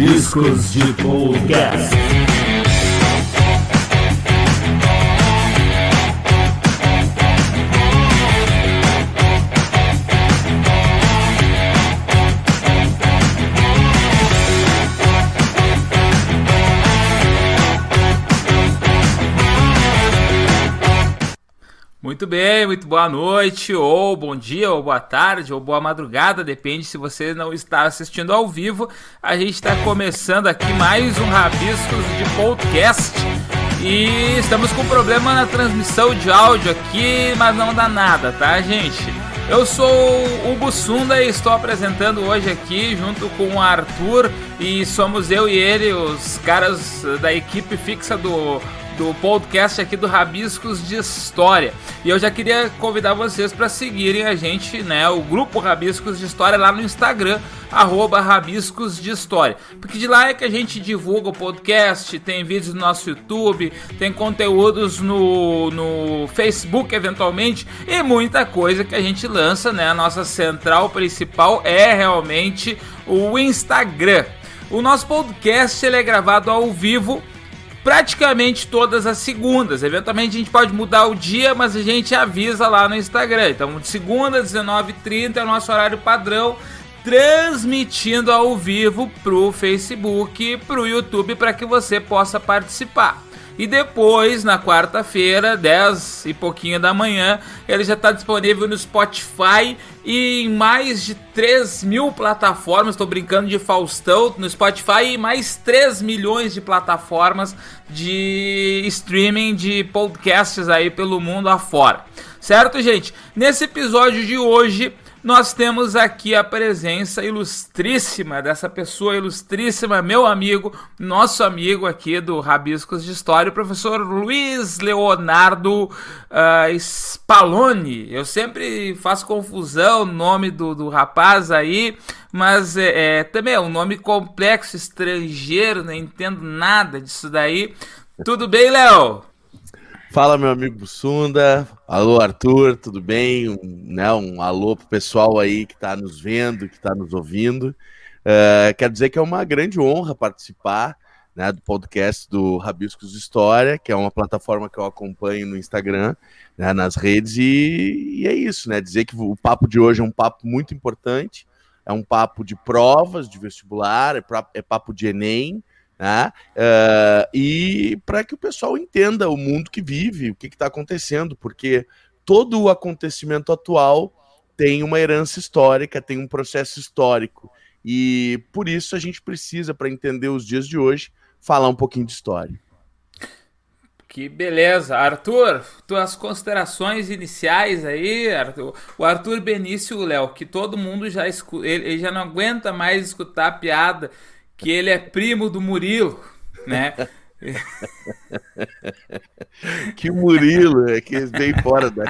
Rabiscos de Podcast. Bem, muito boa noite, ou bom dia, ou boa tarde, ou boa madrugada, depende se você não está assistindo ao vivo. A gente está começando aqui mais um Rabiscos de Podcast. E estamos com problema na transmissão de áudio aqui, mas não dá nada, tá, gente? Eu sou o Hugo Sunda e estou apresentando hoje aqui junto com o Arthur e somos eu e ele, os caras da equipe fixa do do podcast aqui do Rabiscos de História. E eu já queria convidar vocês para seguirem a gente, né, o grupo Rabiscos de História lá no Instagram, arroba Rabiscos de História. Porque de lá é que a gente divulga o podcast, tem vídeos no nosso YouTube, tem conteúdos no, no Facebook eventualmente e muita coisa que a gente lança, né? A nossa central principal é realmente o Instagram. O nosso podcast ele é gravado ao vivo praticamente todas as segundas. Eventualmente a gente pode mudar o dia, mas a gente avisa lá no Instagram. Então, de segunda, 19h30 é o nosso horário padrão, transmitindo ao vivo pro Facebook, pro YouTube, para que você possa participar. E depois, na quarta-feira, 10 e pouquinho da manhã, ele já está disponível no Spotify e em mais de 3 mil plataformas. Estou brincando de Faustão no Spotify e mais 3 milhões de plataformas de streaming de podcasts aí pelo mundo afora. Certo, gente? Nesse episódio de hoje nós temos aqui a presença ilustríssima dessa pessoa ilustríssima, meu amigo, nosso amigo aqui do Rabiscos de História, o professor Luiz Leonardo uh. Eu sempre faço confusão o nome do, do rapaz aí, mas é, é, também é um nome complexo, estrangeiro, não entendo nada disso daí. Tudo bem, Léo? Fala, meu amigo Bussunda. Alô, Arthur, tudo bem? Um, né, um alô pro pessoal aí que está nos vendo, que está nos ouvindo. Uh, quero dizer que é uma grande honra participar né, do podcast do Rabiscos História, que é uma plataforma que eu acompanho no Instagram, né, nas redes, e, e é isso, né? Dizer que o papo de hoje é um papo muito importante, é um papo de provas de vestibular, é, pra, é papo de Enem, né? Uh, e para que o pessoal entenda o mundo que vive, o que está acontecendo, porque todo o acontecimento atual tem uma herança histórica, tem um processo histórico. E por isso a gente precisa, para entender os dias de hoje, falar um pouquinho de história. Que beleza. Arthur, tuas considerações iniciais aí, Arthur. O Arthur Benício, Léo, que todo mundo já escuta, ele, ele já não aguenta mais escutar a piada que ele é primo do Murilo, né? que Murilo, é que bem fora da.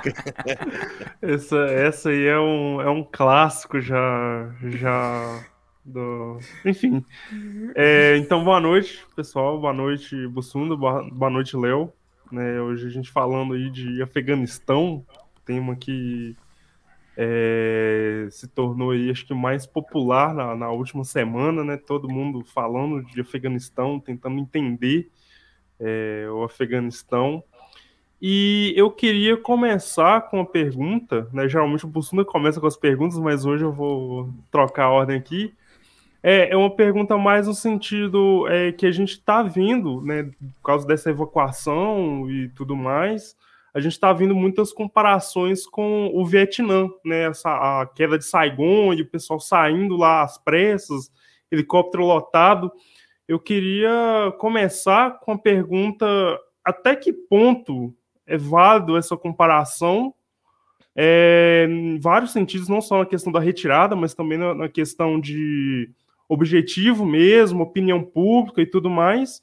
essa, essa aí é um, é um clássico já. já do... Enfim. É, então, boa noite, pessoal. Boa noite, Bussunda. Boa, boa noite, Léo. Né, hoje a gente falando aí de Afeganistão, tema que é, se tornou aí, acho que mais popular na, na, última semana, né? Todo mundo falando de Afeganistão, tentando entender é, o Afeganistão. E eu queria começar com uma pergunta, né? Geralmente o Bussunda começa com as perguntas, mas hoje eu vou trocar a ordem aqui. É, é uma pergunta mais no sentido é, que a gente está vindo, né, por causa dessa evacuação e tudo mais, a gente está vendo muitas comparações com o Vietnã, né? Essa, a queda de Saigon e o pessoal saindo lá às pressas, helicóptero lotado. Eu queria começar com a pergunta: até que ponto é válido essa comparação? É, em vários sentidos, não só na questão da retirada, mas também na, na questão de objetivo mesmo, opinião pública e tudo mais.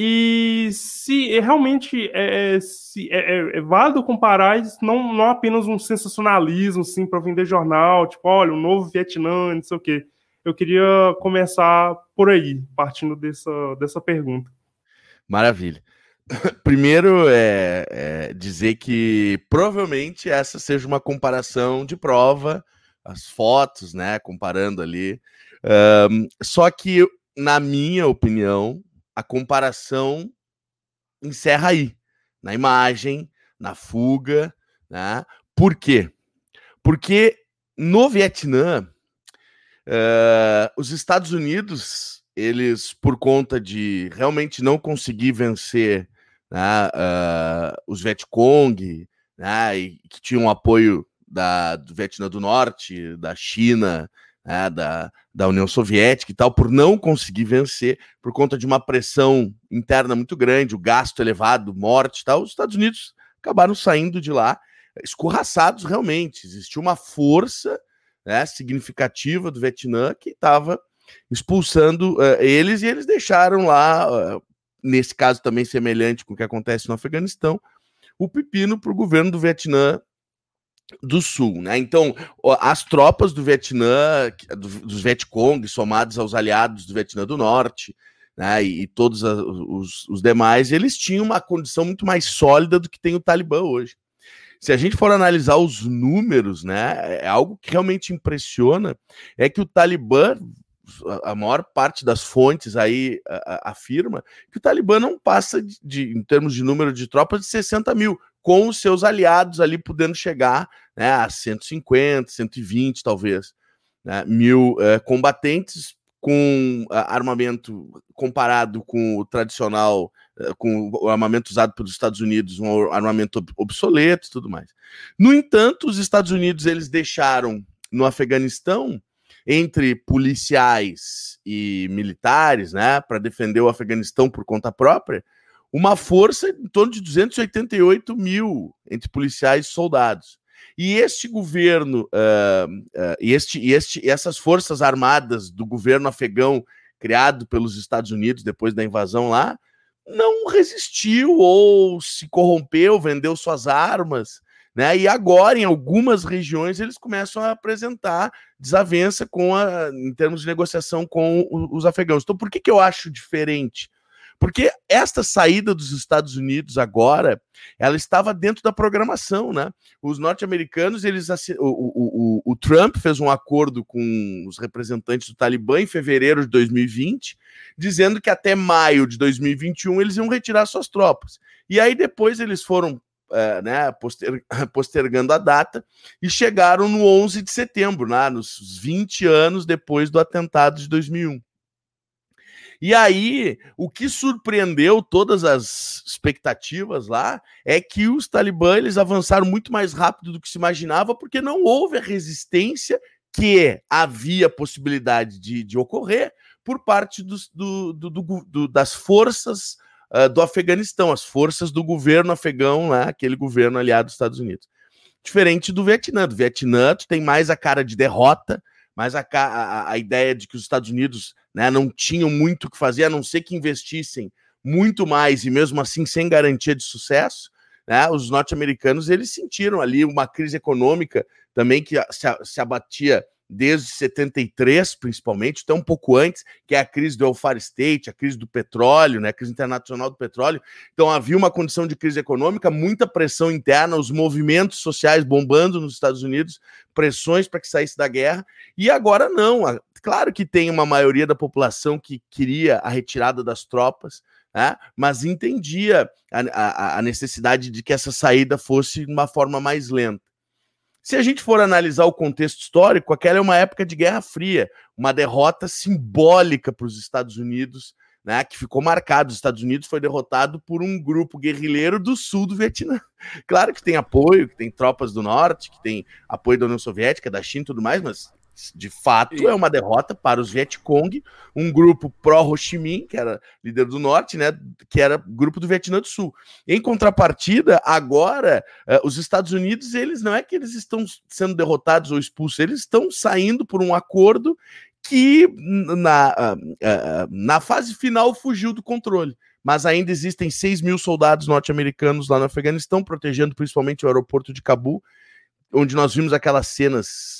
E se realmente é, é se é, é, é, válido comparar não, não apenas um sensacionalismo assim, para vender jornal, tipo, olha, um novo Vietnã, não sei o quê. Eu queria começar por aí, partindo dessa, dessa pergunta. Maravilha. Primeiro é, é dizer que provavelmente essa seja uma comparação de prova, as fotos, né? Comparando ali. Um, só que na minha opinião, a comparação encerra aí, na imagem, na fuga, né? Por quê? Porque no Vietnã, uh, os Estados Unidos, eles, por conta de realmente não conseguir vencer né, uh, os Vietcong, né, que tinham apoio da, do Vietnã do Norte, da China, né, da, da União Soviética e tal, por não conseguir vencer, por conta de uma pressão interna muito grande, o gasto elevado, morte e tal, os Estados Unidos acabaram saindo de lá escorraçados realmente. Existia uma força né, significativa do Vietnã que estava expulsando uh, eles e eles deixaram lá, uh, nesse caso também semelhante com o que acontece no Afeganistão, o pepino para o governo do Vietnã do Sul, né? Então, as tropas do Vietnã, dos Vietcong, somados aos aliados do Vietnã do Norte, né? E, todos os, os demais, eles tinham uma condição muito mais sólida do que tem o Talibã hoje se a gente for analisar os números, né, é algo que realmente impressiona, é que o Talibã, a maior parte das fontes aí afirma que o Talibã não passa de, de, em termos de número de tropas, de 60 mil, com os seus aliados ali podendo chegar né, a 150, 120 talvez, né, mil é, combatentes com armamento comparado com o tradicional eh, com o armamento usado pelos Estados Unidos, um armamento obsoleto e tudo mais. No entanto, os Estados Unidos eles deixaram no Afeganistão entre policiais e militares, né, para defender o Afeganistão por conta própria, uma força em torno de 288 mil entre policiais e soldados. E este governo, uh, uh, e, este, este, essas forças armadas do governo afegão criado pelos Estados Unidos depois da invasão lá, não resistiu ou se corrompeu, vendeu suas armas, né? E agora, em algumas regiões, eles começam a apresentar desavença com a, em termos de negociação com os afegãos. Então, por que, que eu acho diferente? Porque esta saída dos Estados Unidos agora, ela estava dentro da programação, né? Os norte-americanos, eles o, o, o, o, Trump fez um acordo com os representantes do Talibã em fevereiro de 2020, dizendo que até maio de 2021 eles iam retirar suas tropas. E aí depois eles foram é, né, poster, postergando a data e chegaram no 11 de setembro, né, nos 20 anos depois do atentado de 2001. E aí, o que surpreendeu todas as expectativas lá é que os talibãs eles avançaram muito mais rápido do que se imaginava, porque não houve a resistência que havia possibilidade de, de ocorrer por parte dos, do, do, do, das forças uh, do Afeganistão, as forças do governo afegão, né, aquele governo aliado dos Estados Unidos. Diferente do Vietnã. Do Vietnã, tu tem mais a cara de derrota, mais a, a, a ideia de que os Estados Unidos né, não tinham muito o que fazer, a não ser que investissem muito mais e mesmo assim sem garantia de sucesso. Né, os norte-americanos eles sentiram ali uma crise econômica também que se, se abatia desde 73, principalmente, até um pouco antes, que é a crise do Elfar State, a crise do petróleo, né, a crise internacional do petróleo. Então havia uma condição de crise econômica, muita pressão interna, os movimentos sociais bombando nos Estados Unidos, pressões para que saísse da guerra. E agora não. Claro que tem uma maioria da população que queria a retirada das tropas, né, mas entendia a, a, a necessidade de que essa saída fosse de uma forma mais lenta. Se a gente for analisar o contexto histórico, aquela é uma época de Guerra Fria, uma derrota simbólica para os Estados Unidos, né, que ficou marcado. Os Estados Unidos foi derrotado por um grupo guerrilheiro do sul do Vietnã. Claro que tem apoio, que tem tropas do norte, que tem apoio da União Soviética, da China e tudo mais, mas de fato é uma derrota para os Vietcong, um grupo pró-Ho Chi Minh, que era líder do norte, né, que era grupo do Vietnã do Sul. Em contrapartida, agora uh, os Estados Unidos, eles não é que eles estão sendo derrotados ou expulsos, eles estão saindo por um acordo que na, uh, uh, na fase final fugiu do controle. Mas ainda existem 6 mil soldados norte-americanos lá no Afeganistão, protegendo principalmente o aeroporto de Cabul, onde nós vimos aquelas cenas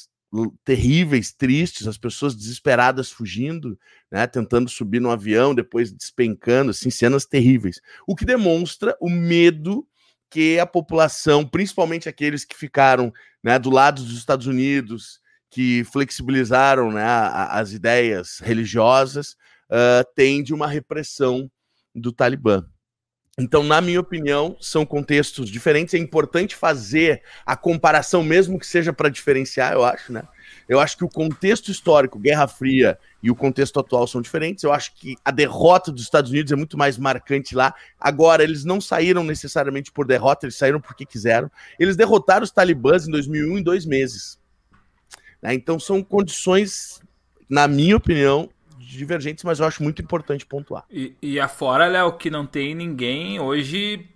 terríveis, tristes, as pessoas desesperadas fugindo, né, tentando subir no avião, depois despencando, assim, cenas terríveis. O que demonstra o medo que a população, principalmente aqueles que ficaram né, do lado dos Estados Unidos, que flexibilizaram né, as ideias religiosas, uh, tem de uma repressão do Talibã. Então, na minha opinião, são contextos diferentes. É importante fazer a comparação, mesmo que seja para diferenciar, eu acho, né? Eu acho que o contexto histórico, Guerra Fria e o contexto atual são diferentes. Eu acho que a derrota dos Estados Unidos é muito mais marcante lá. Agora, eles não saíram necessariamente por derrota, eles saíram porque quiseram. Eles derrotaram os talibãs em 2001 em dois meses. Né? Então, são condições, na minha opinião, divergentes, mas eu acho muito importante pontuar. E, e afora, Léo, que não tem ninguém hoje,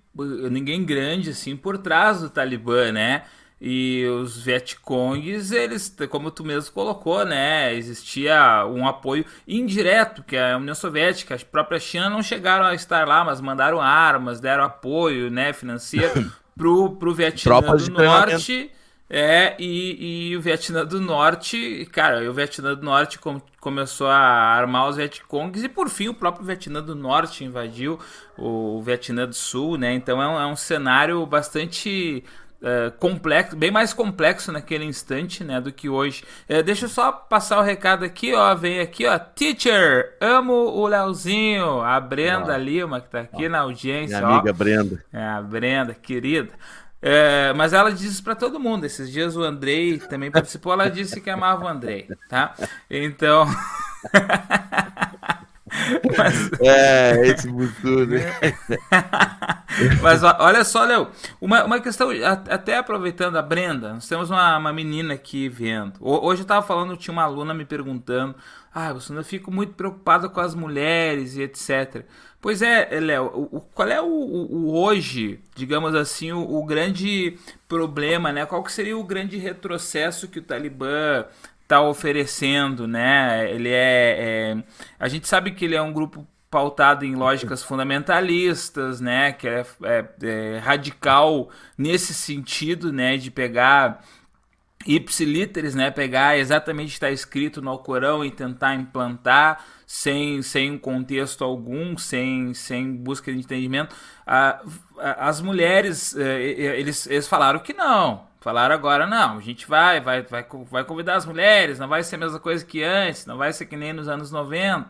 ninguém grande assim por trás do Talibã, né? E os Vietcongs, eles, como tu mesmo colocou, né? Existia um apoio indireto, que a União Soviética, a própria China não chegaram a estar lá, mas mandaram armas, deram apoio, né, financeiro pro, pro Vietnã Tropas do Norte é, e, e o Vietnã do Norte, cara, o Vietnã do Norte com, começou a armar os Vietcongs e por fim o próprio Vietnã do Norte invadiu o Vietnã do Sul, né? Então é um, é um cenário bastante uh, complexo, bem mais complexo naquele instante, né, do que hoje. Uh, deixa eu só passar o recado aqui, ó, vem aqui, ó, Teacher, amo o Leozinho, a Brenda ah. Lima que tá aqui ah. na audiência, Minha amiga Brenda. É, a Brenda, querida. É, mas ela disse isso para todo mundo. Esses dias o Andrei também participou. Ela disse que amava o Andrei, tá? Então. mas... É, esse futuro. mas olha só, Léo, uma, uma questão, até aproveitando a Brenda, nós temos uma, uma menina aqui vendo. Hoje eu estava falando, tinha uma aluna me perguntando: Ah, você não fico muito preocupada com as mulheres e etc. Pois é, Léo, qual é o, o, o, hoje, digamos assim, o, o, grande problema, né? Qual que seria o grande retrocesso que o Talibã está oferecendo, né? Ele é, é, a gente sabe que ele é um grupo pautado em lógicas fundamentalistas, né? Que é, é, é radical nesse sentido, né? De pegar ipsiliteres, né? Pegar exatamente o que está escrito no Alcorão e tentar implantar sem, sem contexto algum, sem, sem busca de entendimento. Ah, as mulheres, eh, eles, eles falaram que não. Falaram agora, não, a gente vai, vai, vai, vai convidar as mulheres, não vai ser a mesma coisa que antes, não vai ser que nem nos anos 90.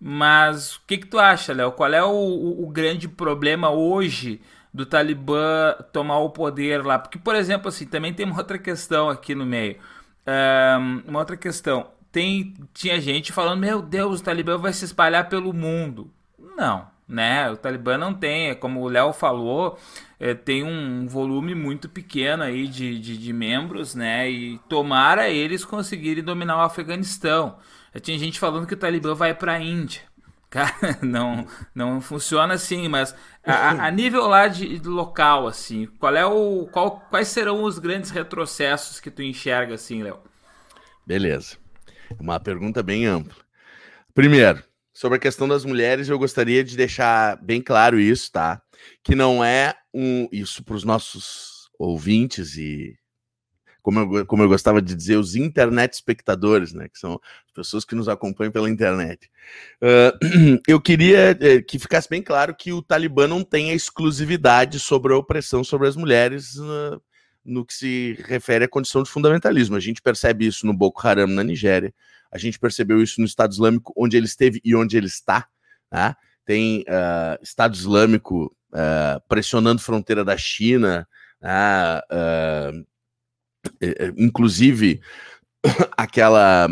Mas o que, que tu acha, Léo? Qual é o, o, o grande problema hoje do Talibã tomar o poder lá? Porque, por exemplo, assim, também tem uma outra questão aqui no meio. Um, uma outra questão tem, tinha gente falando: meu Deus, o Talibã vai se espalhar pelo mundo. Não, né? O Talibã não tem, é como o Léo falou, é, tem um volume muito pequeno aí de, de, de, membros, né? E tomara eles conseguirem dominar o Afeganistão. Tinha gente falando que o Talibã vai para a Índia. Cara, não, não funciona assim, mas a, a nível lá de, de, local, assim, qual é o, qual, quais serão os grandes retrocessos que tu enxerga, assim, Léo? Beleza. Uma pergunta bem ampla. Primeiro, sobre a questão das mulheres, eu gostaria de deixar bem claro isso, tá? Que não é um. Isso para os nossos ouvintes e. Como eu, como eu gostava de dizer, os internet espectadores, né? Que são as pessoas que nos acompanham pela internet. Uh, eu queria uh, que ficasse bem claro que o Talibã não tem a exclusividade sobre a opressão sobre as mulheres uh, no que se refere à condição de fundamentalismo. A gente percebe isso no Boko Haram na Nigéria, a gente percebeu isso no Estado Islâmico, onde ele esteve e onde ele está. Né? Tem uh, Estado Islâmico uh, pressionando fronteira da China, uh, inclusive aquela.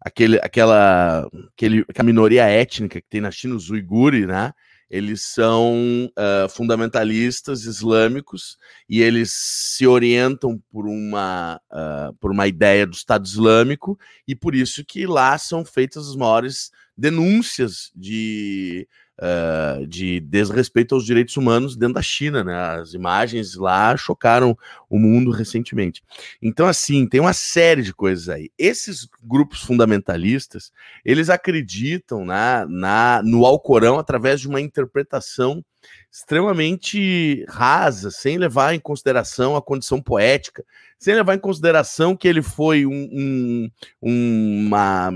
aquele, aquela, aquele, aquela minoria étnica que tem na China, os uigures, né? Eles são uh, fundamentalistas islâmicos e eles se orientam por uma, uh, por uma ideia do Estado Islâmico e por isso que lá são feitas as maiores denúncias de uh, de desrespeito aos direitos humanos dentro da China, né? As imagens lá chocaram o mundo recentemente. Então, assim, tem uma série de coisas aí. Esses grupos fundamentalistas, eles acreditam na, na no Alcorão através de uma interpretação extremamente rasa, sem levar em consideração a condição poética, sem levar em consideração que ele foi um, um, uma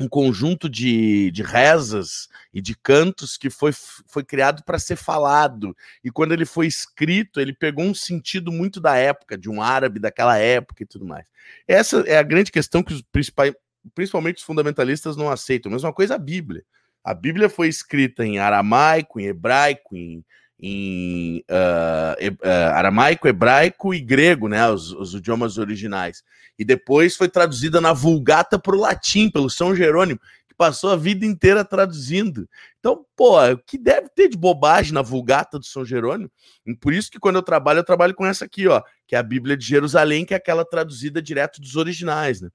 um conjunto de, de rezas e de cantos que foi, foi criado para ser falado. E quando ele foi escrito, ele pegou um sentido muito da época, de um árabe daquela época e tudo mais. Essa é a grande questão que os principais, principalmente os fundamentalistas não aceitam. Mesma coisa a Bíblia. A Bíblia foi escrita em aramaico, em hebraico, em, em uh, uh, aramaico, hebraico e grego, né, os, os, idiomas originais. E depois foi traduzida na Vulgata para o latim, pelo São Jerônimo que passou a vida inteira traduzindo. Então, pô, o que deve ter de bobagem na Vulgata do São Jerônimo? E por isso que quando eu trabalho, eu trabalho com essa aqui, ó, que é a Bíblia de Jerusalém, que é aquela traduzida direto dos originais, né?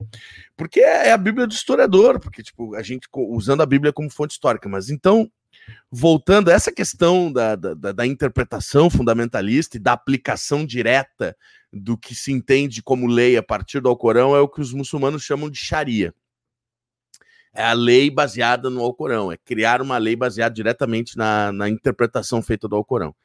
Porque é a Bíblia do historiador, porque, tipo, a gente usando a Bíblia como fonte histórica. Mas então, voltando a essa questão da, da, da interpretação fundamentalista e da aplicação direta do que se entende como lei a partir do Alcorão, é o que os muçulmanos chamam de Sharia é a lei baseada no Alcorão, é criar uma lei baseada diretamente na, na interpretação feita do Alcorão.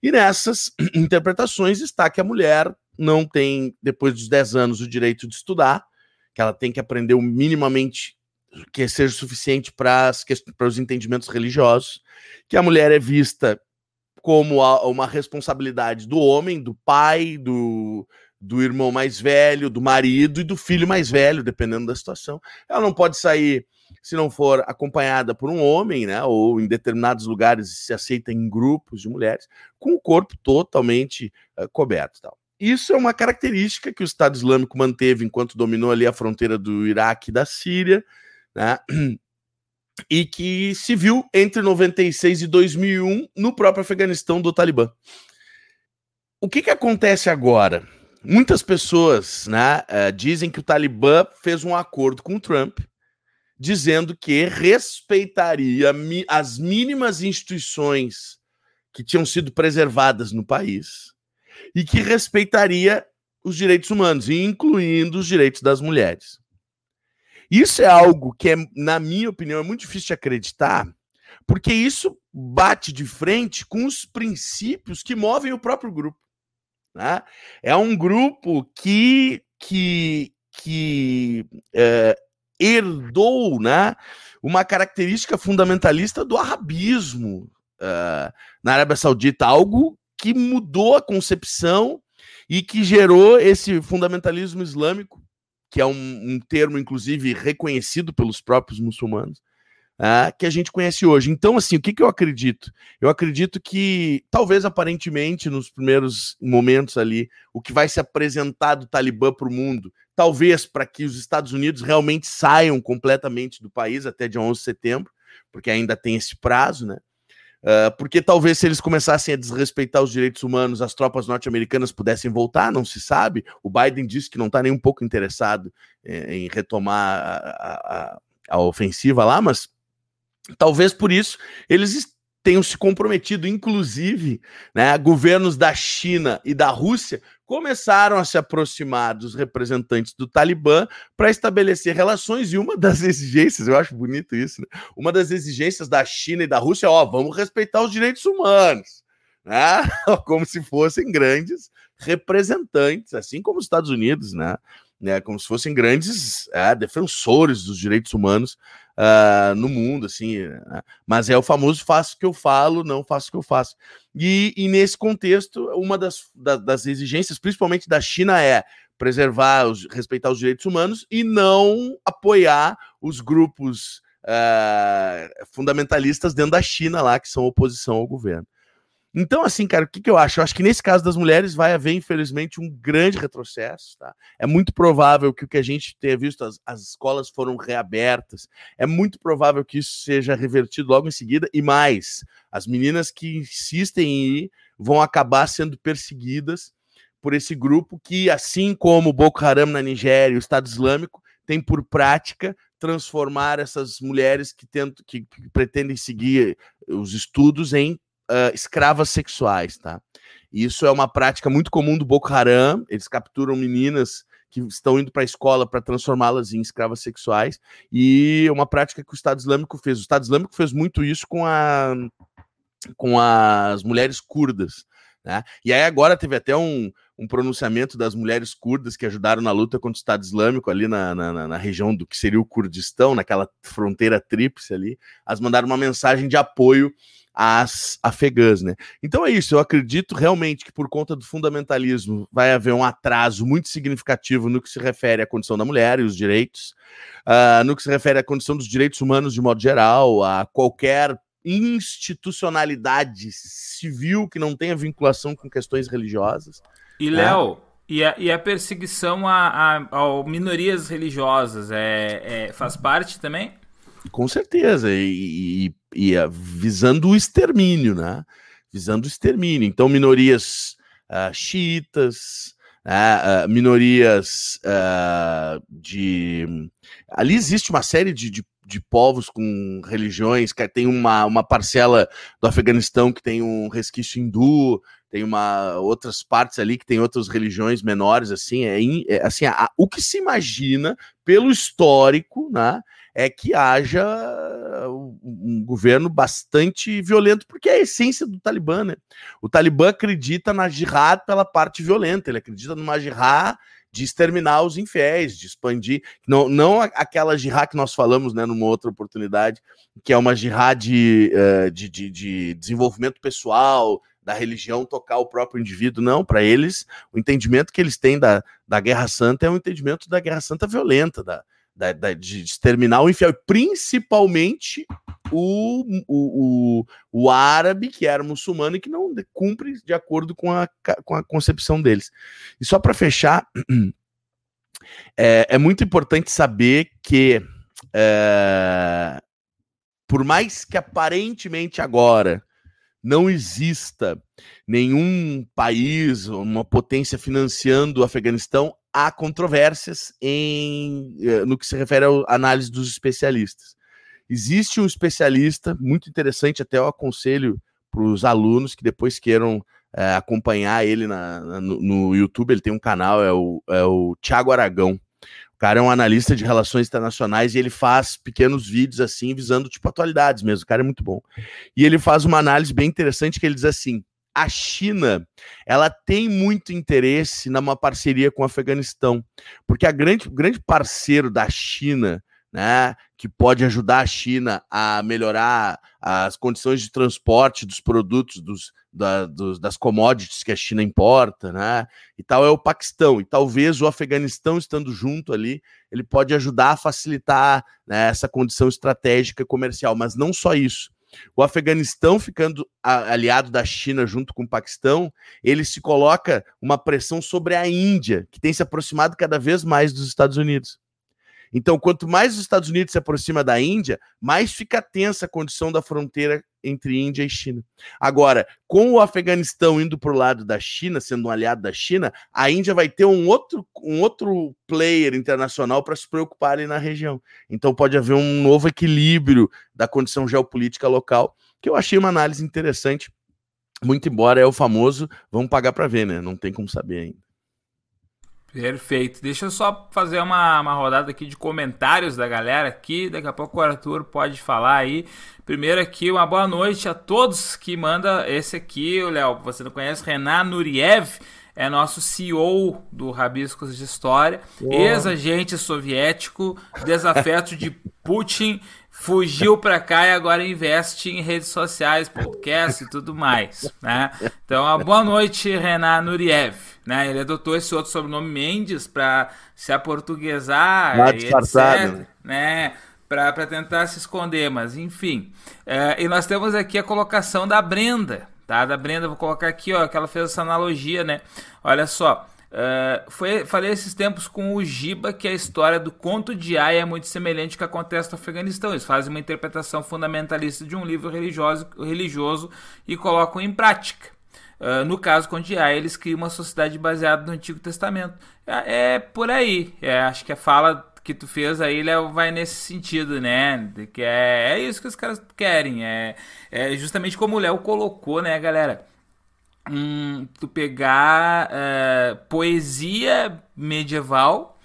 E nessas interpretações está que a mulher não tem, depois dos 10 anos, o direito de estudar, que ela tem que aprender o minimamente que seja suficiente para os entendimentos religiosos, que a mulher é vista como a, uma responsabilidade do homem, do pai, do, do irmão mais velho, do marido e do filho mais velho, dependendo da situação. Ela não pode sair se não for acompanhada por um homem, né, ou em determinados lugares se aceita em grupos de mulheres, com o corpo totalmente uh, coberto. Tal. Isso é uma característica que o Estado Islâmico manteve enquanto dominou ali a fronteira do Iraque e da Síria, né, e que se viu entre 96 e 2001 no próprio Afeganistão do Talibã. O que, que acontece agora? Muitas pessoas né, uh, dizem que o Talibã fez um acordo com o Trump dizendo que respeitaria as mínimas instituições que tinham sido preservadas no país e que respeitaria os direitos humanos, incluindo os direitos das mulheres. Isso é algo que, é, na minha opinião, é muito difícil de acreditar, porque isso bate de frente com os princípios que movem o próprio grupo. Né? É um grupo que, que, que é, herdou né, uma característica fundamentalista do arabismo uh, na Arábia Saudita, algo que mudou a concepção e que gerou esse fundamentalismo islâmico, que é um, um termo, inclusive, reconhecido pelos próprios muçulmanos, uh, que a gente conhece hoje. Então, assim, o que, que eu acredito? Eu acredito que, talvez aparentemente, nos primeiros momentos ali, o que vai se apresentar do Talibã para o mundo talvez para que os Estados Unidos realmente saiam completamente do país até dia 11 de setembro, porque ainda tem esse prazo, né? Uh, porque talvez se eles começassem a desrespeitar os direitos humanos, as tropas norte-americanas pudessem voltar, não se sabe. O Biden disse que não está nem um pouco interessado eh, em retomar a, a, a, ofensiva lá, mas talvez por isso eles tenham se comprometido, inclusive, né, governos da China e da Rússia começaram a se aproximar dos representantes do Talibã para estabelecer relações, e uma das exigências, eu acho bonito isso, né? uma das exigências da China e da Rússia é, ó, vamos respeitar os direitos humanos, né? como se fossem grandes representantes, assim como os Estados Unidos, né? Né, como se fossem grandes é, defensores dos direitos humanos uh, no mundo, assim. Né? Mas é o famoso faço o que eu falo, não faço o que eu faço. E, e nesse contexto, uma das, da, das exigências, principalmente da China, é preservar, os, respeitar os direitos humanos e não apoiar os grupos fundamentalistas dentro da China lá, que são oposição ao governo. Então, assim, cara, o que, que eu acho? Eu acho que nesse caso das mulheres vai haver, infelizmente, um grande retrocesso. Tá? É muito provável que o que a gente tenha visto, as, as escolas foram reabertas, é muito provável que isso seja revertido logo em seguida. E mais, as meninas que insistem em ir vão acabar sendo perseguidas por esse grupo que, assim como Boko Haram na Nigéria e o Estado Islâmico, tem por prática transformar essas mulheres que, tentam, que, que pretendem seguir os estudos em uh, escravas sexuais, tá? Isso é uma prática muito comum do Boko Haram. Eles capturam meninas que estão indo para a escola para transformá-las em escravas sexuais e é uma prática que o Estado Islâmico fez. O Estado Islâmico fez muito isso com, a, com as mulheres curdas. Né? E aí agora teve até um, um pronunciamento das mulheres curdas que ajudaram na luta contra o Estado Islâmico ali na, na, na região do que seria o Kurdistão, naquela fronteira tríplice ali. Elas mandaram uma mensagem de apoio as afegãs, né? Então é isso, eu acredito realmente que por conta do fundamentalismo vai haver um atraso muito significativo no que se refere à condição da mulher e os direitos, uh, no que se refere à condição dos direitos humanos de modo geral, a qualquer institucionalidade civil que não tenha vinculação com questões religiosas. E, né? Léo, e, a, e a perseguição a, a, a minorias religiosas é, é, faz parte também? Com certeza, e, e, e visando o extermínio, né? Visando o extermínio. Então, minorias uh, xiitas, uh, uh, minorias de. Ali existe uma série de, de, de, povos com religiões, que tem uma, uma parcela do Afeganistão que tem um resquício hindu, tem uma outras partes ali que tem outras religiões menores assim é, é assim a, o que se imagina pelo histórico né é que haja um governo bastante violento, porque é a essência do Talibã, né? O Talibã acredita na jihad pela parte violenta, ele acredita numa jihad de exterminar os infiéis, de expandir, não, não aquela jihad que nós falamos, né, numa outra oportunidade, que é uma jihad de, uh, de, de, de desenvolvimento pessoal, da religião tocar o próprio indivíduo, não, para eles, o entendimento que eles têm da, da Guerra Santa é um entendimento da Guerra Santa violenta, da, da, da, de exterminar o infiel, principalmente o, o, o, o, árabe, que era muçulmano e que não cumpre de acordo com a, com a concepção deles. E só para fechar, é, é, muito importante saber que, é, por mais que aparentemente agora não exista nenhum país, uma potência financiando o Afeganistão, há controvérsias em, eh, no que se refere à análise dos especialistas. Existe um especialista muito interessante, até eu aconselho para os alunos que depois queiram é, acompanhar ele na, na, no, YouTube, ele tem um canal, é o, é o Tiago Aragão. O cara é um analista de relações internacionais e ele faz pequenos vídeos assim, visando tipo atualidades mesmo. O cara é muito bom. E ele faz uma análise bem interessante que ele diz assim: a China ela tem muito interesse numa parceria com o Afeganistão, porque a grande, grande parceiro da China, né, que pode ajudar a China a melhorar as condições de transporte dos produtos, dos, da, dos, das commodities que a China importa, né, e tal, é o Paquistão. E talvez o Afeganistão estando junto ali, ele pode ajudar a facilitar né, essa condição estratégica comercial, mas não só isso o Afeganistão ficando aliado da China junto com o Paquistão, ele se coloca uma pressão sobre a Índia, que tem se aproximado cada vez mais dos Estados Unidos. Então, quanto mais os Estados Unidos se aproxima da Índia, mais fica tensa a condição da fronteira entre Índia e China. Agora, com o Afeganistão indo para o lado da China, sendo um aliado da China, a Índia vai ter um outro, um outro player internacional para se preocupar ali na região. Então, pode haver um novo equilíbrio da condição geopolítica local, que eu achei uma análise interessante. Muito embora é o famoso, vamos pagar para ver, né? Não tem como saber ainda. Perfeito. Deixa eu só fazer uma, uma rodada aqui de comentários da galera aqui. Daqui a pouco o Arthur pode falar aí. Primeiro aqui, uma boa noite a todos que manda esse aqui, o Léo. Você não conhece? Renan Nuriev é nosso CEO do Rabiscos de História, ex-agente soviético, desafeto de Putin fugiu para cá e agora investe em redes sociais, podcast e tudo mais, né? Então, uma boa noite, Renan Nuriev, né? Ele adotou esse outro sobrenome Mendes para se aportuguesar etc, né? Para tentar se esconder, mas enfim. É, e nós temos aqui a colocação da Brenda, tá? Da Brenda, vou colocar aqui, ó, que ela fez essa analogia, né? Olha só, Uh, foi, falei esses tempos com o Giba que a história do conto de Aya é muito semelhante ao que acontece no Afeganistão. Eles fazem uma interpretação fundamentalista de um livro religioso, religioso e colocam em prática. Uh, no caso, com de Aya, eles criam uma sociedade baseada no Antigo Testamento. É, é por aí. É, acho que a fala que tu fez aí Léo, vai nesse sentido, né? Que é, é isso que os caras querem. É, é justamente como o Léo colocou, né, galera? Um, tu pegar uh, poesia medieval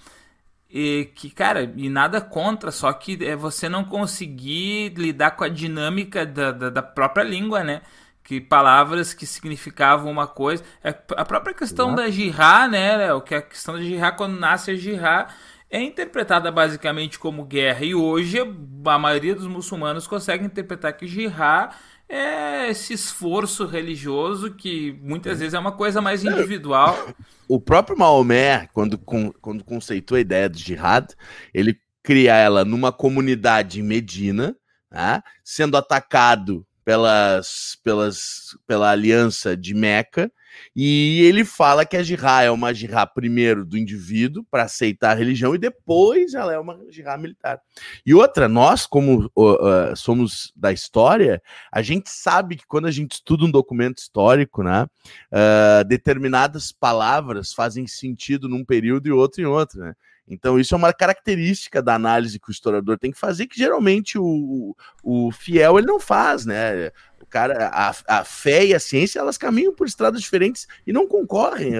e que, cara, e nada contra, só que é você não conseguir lidar com a dinâmica da, da, da própria língua, né? Que palavras que significavam uma coisa. É a própria questão da jirá, né, o Que a questão da jirá, quando nasce a jirá, é interpretada basicamente como guerra. E hoje a maioria dos muçulmanos consegue interpretar que jirá é esse esforço religioso que muitas vezes é uma coisa mais individual. O próprio Maomé, quando, quando conceitou a ideia de jihad, ele cria ela numa comunidade em Medina, né, sendo atacado pelas, pelas, pela aliança de Meca, e ele fala que a jihá é uma jihá primeiro do indivíduo para aceitar a religião e depois ela é uma jihá militar. E outra, nós como uh, uh, somos da história, a gente sabe que quando a gente estuda um documento histórico, né, uh, determinadas palavras fazem sentido num período e outro em outro, né? Então, isso é uma característica da análise que o historiador tem que fazer, que geralmente o, o fiel ele não faz, né? Cara, a, a fé e a ciência, elas caminham por estradas diferentes e não concorrem.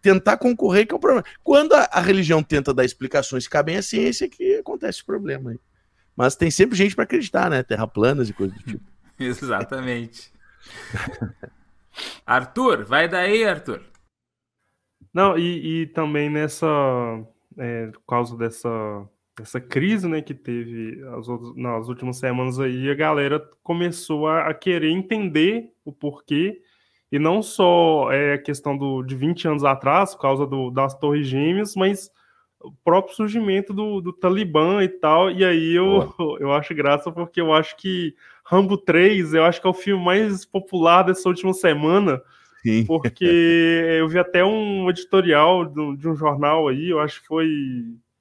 Tentar concorrer que é o problema. Quando a, a religião tenta dar explicações que cabem à ciência, é que acontece o problema aí. Mas tem sempre gente para acreditar, né? Terra planas e coisas do tipo. Exatamente. Arthur, vai daí, Arthur. Não, e, e também nessa é, por causa dessa, dessa crise né, que teve nas últimas semanas aí, a galera começou a, a querer entender o porquê, e não só é, a questão do, de 20 anos atrás, por causa do, das Torres Gêmeas, mas o próprio surgimento do, do Talibã e tal, e aí eu, eu acho graça porque eu acho que Rambo 3, eu acho que é o filme mais popular dessa última semana, Sim. Porque eu vi até um editorial de um jornal aí, eu acho que foi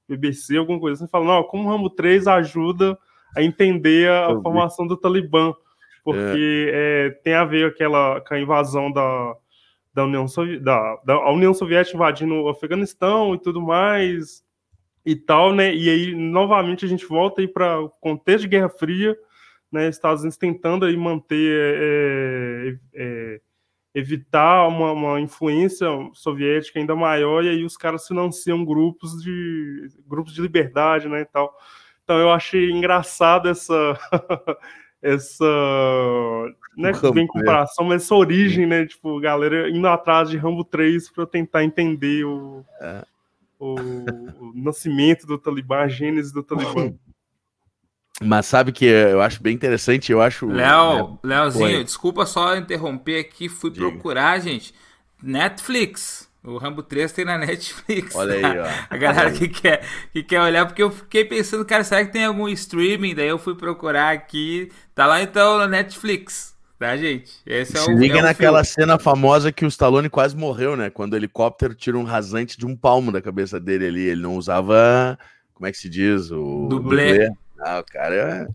BBC, alguma coisa assim, falando, como o Rambo 3 ajuda a entender a, a formação do Talibã, porque é. É, tem a ver aquela, com a invasão da, da, União da, da União Soviética invadindo o Afeganistão e tudo mais e tal, né? E aí, novamente, a gente volta aí para o contexto de Guerra Fria, né? Estados Unidos tentando aí manter é, é, evitar uma, uma, influência soviética ainda maior, e aí os caras financiam grupos de grupos de liberdade, né, e tal. Então eu achei engraçado essa essa né, bem comparação, mas essa origem, né, tipo, galera indo atrás de Rambo 3 para tentar entender o, é. o, o nascimento do Talibã, a gênese do Talibã. Mas sabe que eu acho bem interessante, eu acho. Léo, né? Léozinho, desculpa só interromper aqui, fui Diga. procurar, gente. Netflix. O Rambo 3 tem na Netflix. Olha aí, ó. A galera que quer, que quer olhar, porque eu fiquei pensando, cara, será que tem algum streaming? Daí eu fui procurar aqui. Tá lá então na Netflix. Tá, gente? Esse é Se o, liga é naquela filme. cena famosa que o Stallone quase morreu, né? Quando o helicóptero tira um rasante de um palmo da cabeça dele ali. Ele não usava. Como é que se diz? O dublê. dublê. Ah, o cara é...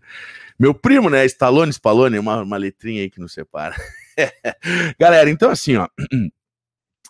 Meu primo, né? Stallone, Spallone, uma, uma letrinha aí que nos separa. Galera, então assim, ó.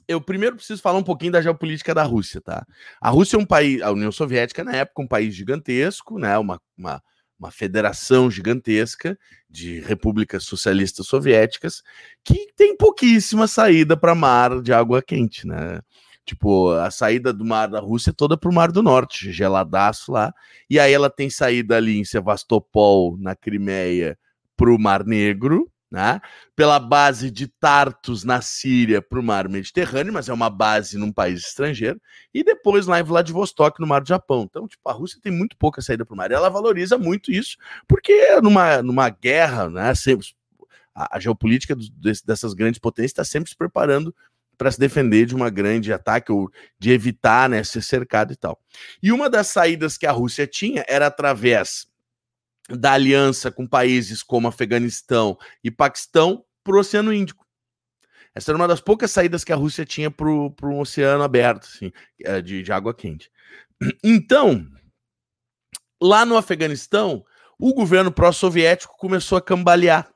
Eu primeiro preciso falar um pouquinho da geopolítica da Rússia, tá? A Rússia é um país, a União Soviética, na época, um país gigantesco, né? Uma, uma, uma federação gigantesca de repúblicas socialistas soviéticas que tem pouquíssima saída para mar de água quente, né? Tipo, a saída do mar da Rússia é toda pro Mar do Norte, geladaço lá. E aí ela tem saída ali em Sevastopol, na Crimeia, pro Mar Negro, né? Pela base de Tartus, na Síria, pro Mar Mediterrâneo, mas é uma base num país estrangeiro. E depois lá em Vladivostok, no Mar do Japão. Então, tipo, a Rússia tem muito pouca saída pro mar. E ela valoriza muito isso, porque numa, numa guerra, né? Sempre, a, a geopolítica do, dessas grandes potências está sempre se preparando para se defender de uma grande ataque ou de evitar né, ser cercado e tal. E uma das saídas que a Rússia tinha era através da aliança com países como Afeganistão e Paquistão para o Oceano Índico. Essa era uma das poucas saídas que a Rússia tinha para um oceano aberto, assim, é, de, de água quente. Então, lá no Afeganistão, o governo pró-soviético começou a cambalear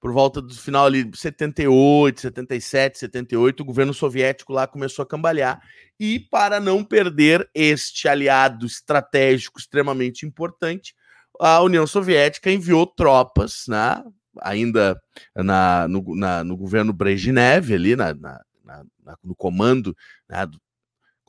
por volta do final ali de 78, 77, 78, o governo soviético lá começou a cambalear. E para não perder este aliado estratégico extremamente importante, a União Soviética enviou tropas, né, ainda na, no, na, no governo Brezhnev, ali na, na, na no comando, né, do,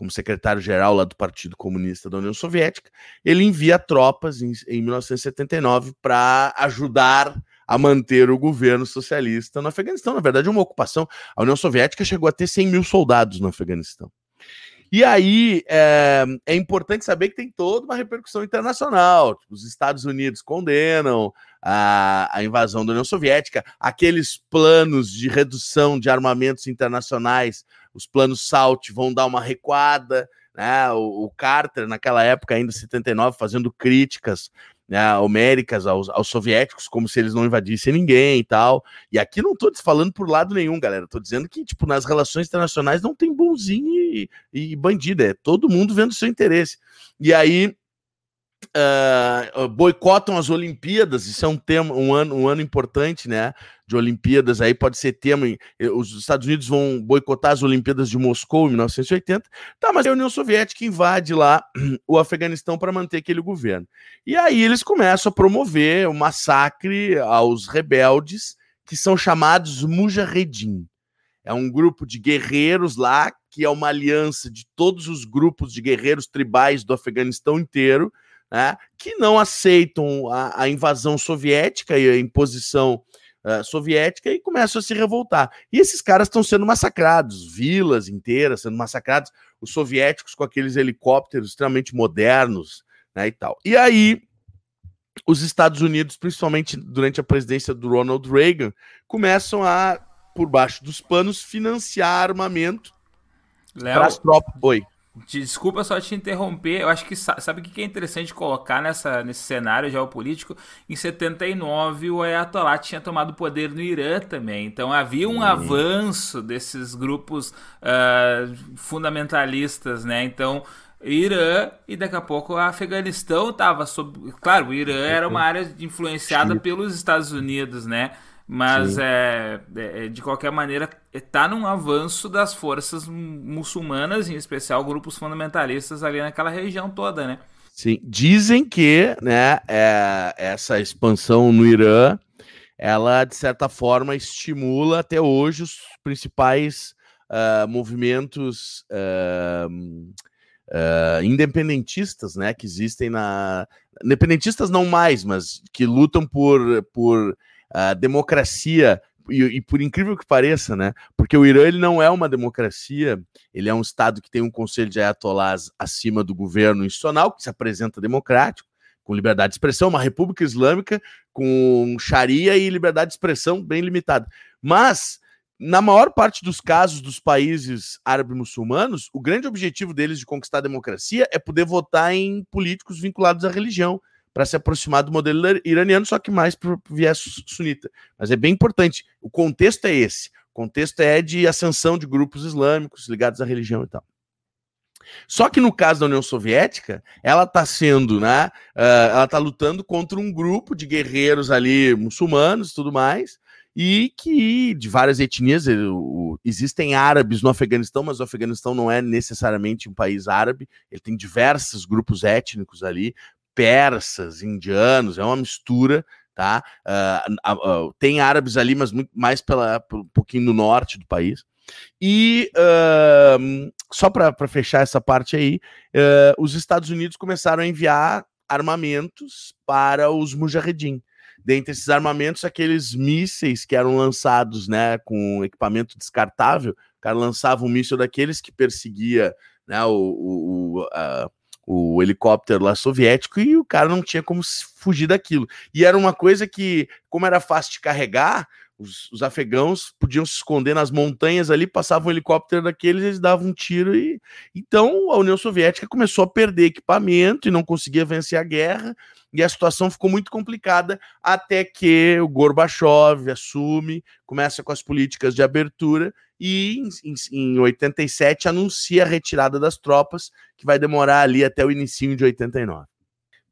como secretário-geral lá do Partido Comunista da União Soviética, ele envia tropas em, em 1979 para ajudar a manter o governo socialista no Afeganistão. Na verdade, é uma ocupação. A União Soviética chegou a ter 100 mil soldados no Afeganistão. E aí é, é, importante saber que tem toda uma repercussão internacional. Tipo, os Estados Unidos condenam a, a, invasão da União Soviética, aqueles planos de redução de armamentos internacionais, os planos SALT, vão dar uma recuada. Né? O, o Carter, naquela época, ainda 79, fazendo críticas né, homéricas aos, aos, soviéticos, como se eles não invadissem ninguém e tal. E aqui não estou falando por lado nenhum, galera. Estou dizendo que, tipo, nas relações internacionais não tem bonzinho e, e bandido, é todo mundo vendo seu interesse. E aí uh, boicotam as Olimpíadas, isso é um tema, um ano, um ano importante, né? De Olimpíadas, aí pode ser tema. Os Estados Unidos vão boicotar as Olimpíadas de Moscou em 1980. Tá, mas a União Soviética invade lá o Afeganistão para manter aquele governo. E aí eles começam a promover o massacre aos rebeldes, que são chamados Mujahedin. É um grupo de guerreiros lá, que é uma aliança de todos os grupos de guerreiros tribais do Afeganistão inteiro, né, que não aceitam a, a, invasão soviética e a imposição uh, soviética e começam a se revoltar. E esses caras estão sendo massacrados, vilas inteiras sendo massacrados, os soviéticos com aqueles helicópteros extremamente modernos né, e tal. E aí os Estados Unidos, principalmente durante a presidência do Ronald Reagan, começam a, por baixo dos panos, financiar armamento para as tropas. Oi. Desculpa só te interromper, eu acho que sabe o que é interessante colocar nessa, nesse cenário geopolítico? Em 79 o Ayatollah tinha tomado poder no Irã também, então havia um avanço desses grupos uh, fundamentalistas, né? Então Irã e daqui a pouco o Afeganistão estava sob. Claro, o Irã era uma área influenciada pelos Estados Unidos, né? Mas é, é, de qualquer maneira está num avanço das forças muçulmanas, em especial grupos fundamentalistas ali naquela região toda, né? Sim, dizem que né, é, essa expansão no Irã, ela de certa forma estimula até hoje os principais uh, movimentos uh, uh, independentistas, né, que existem na independentistas não mais, mas que lutam por por a democracia e, e, por incrível que pareça, né? Porque o Irã ele não é uma democracia, ele é um estado que tem um conselho de ayatollahs acima do governo institucional, que se apresenta democrático, com liberdade de expressão, uma república islâmica com sharia e liberdade de expressão bem limitada. Mas na maior parte dos casos dos países árabes muçulmanos, o grande objetivo deles de conquistar a democracia é poder votar em políticos vinculados à religião, para se aproximar do modelo iraniano, só que mais para o viés sunita. Mas é bem importante. O contexto é esse. O contexto é de ascensão de grupos islâmicos ligados à religião e tal. Só que no caso da União Soviética, ela está sendo, né? Uh, ela está lutando contra um grupo de guerreiros ali muçulmanos tudo mais, e que de várias etnias, existem árabes no Afeganistão, mas o Afeganistão não é necessariamente um país árabe, ele tem diversos grupos étnicos ali, persas, indianos, é uma mistura, tá? Uh, uh, uh, tem árabes ali, mas muito mais pela, um pouquinho no norte do país. E só para fechar essa parte aí, os Estados Unidos começaram a enviar armamentos para os Mujahedin. Dentre esses armamentos, aqueles mísseis que eram lançados né, com equipamento descartável, o cara lançava um míssil daqueles que perseguia né, o, o, o o helicóptero lá soviético e o cara não tinha como fugir daquilo. E era uma coisa que, como era fácil de carregar, os, os afegãos podiam se esconder nas montanhas ali, passava um helicóptero daqueles, eles davam um tiro e então a União Soviética começou a perder equipamento e não conseguia vencer a guerra e a situação ficou muito complicada até que o Gorbachev assume, começa com as políticas de abertura e em, em, em 87 anuncia a retirada das tropas, que vai demorar ali até o início de 89.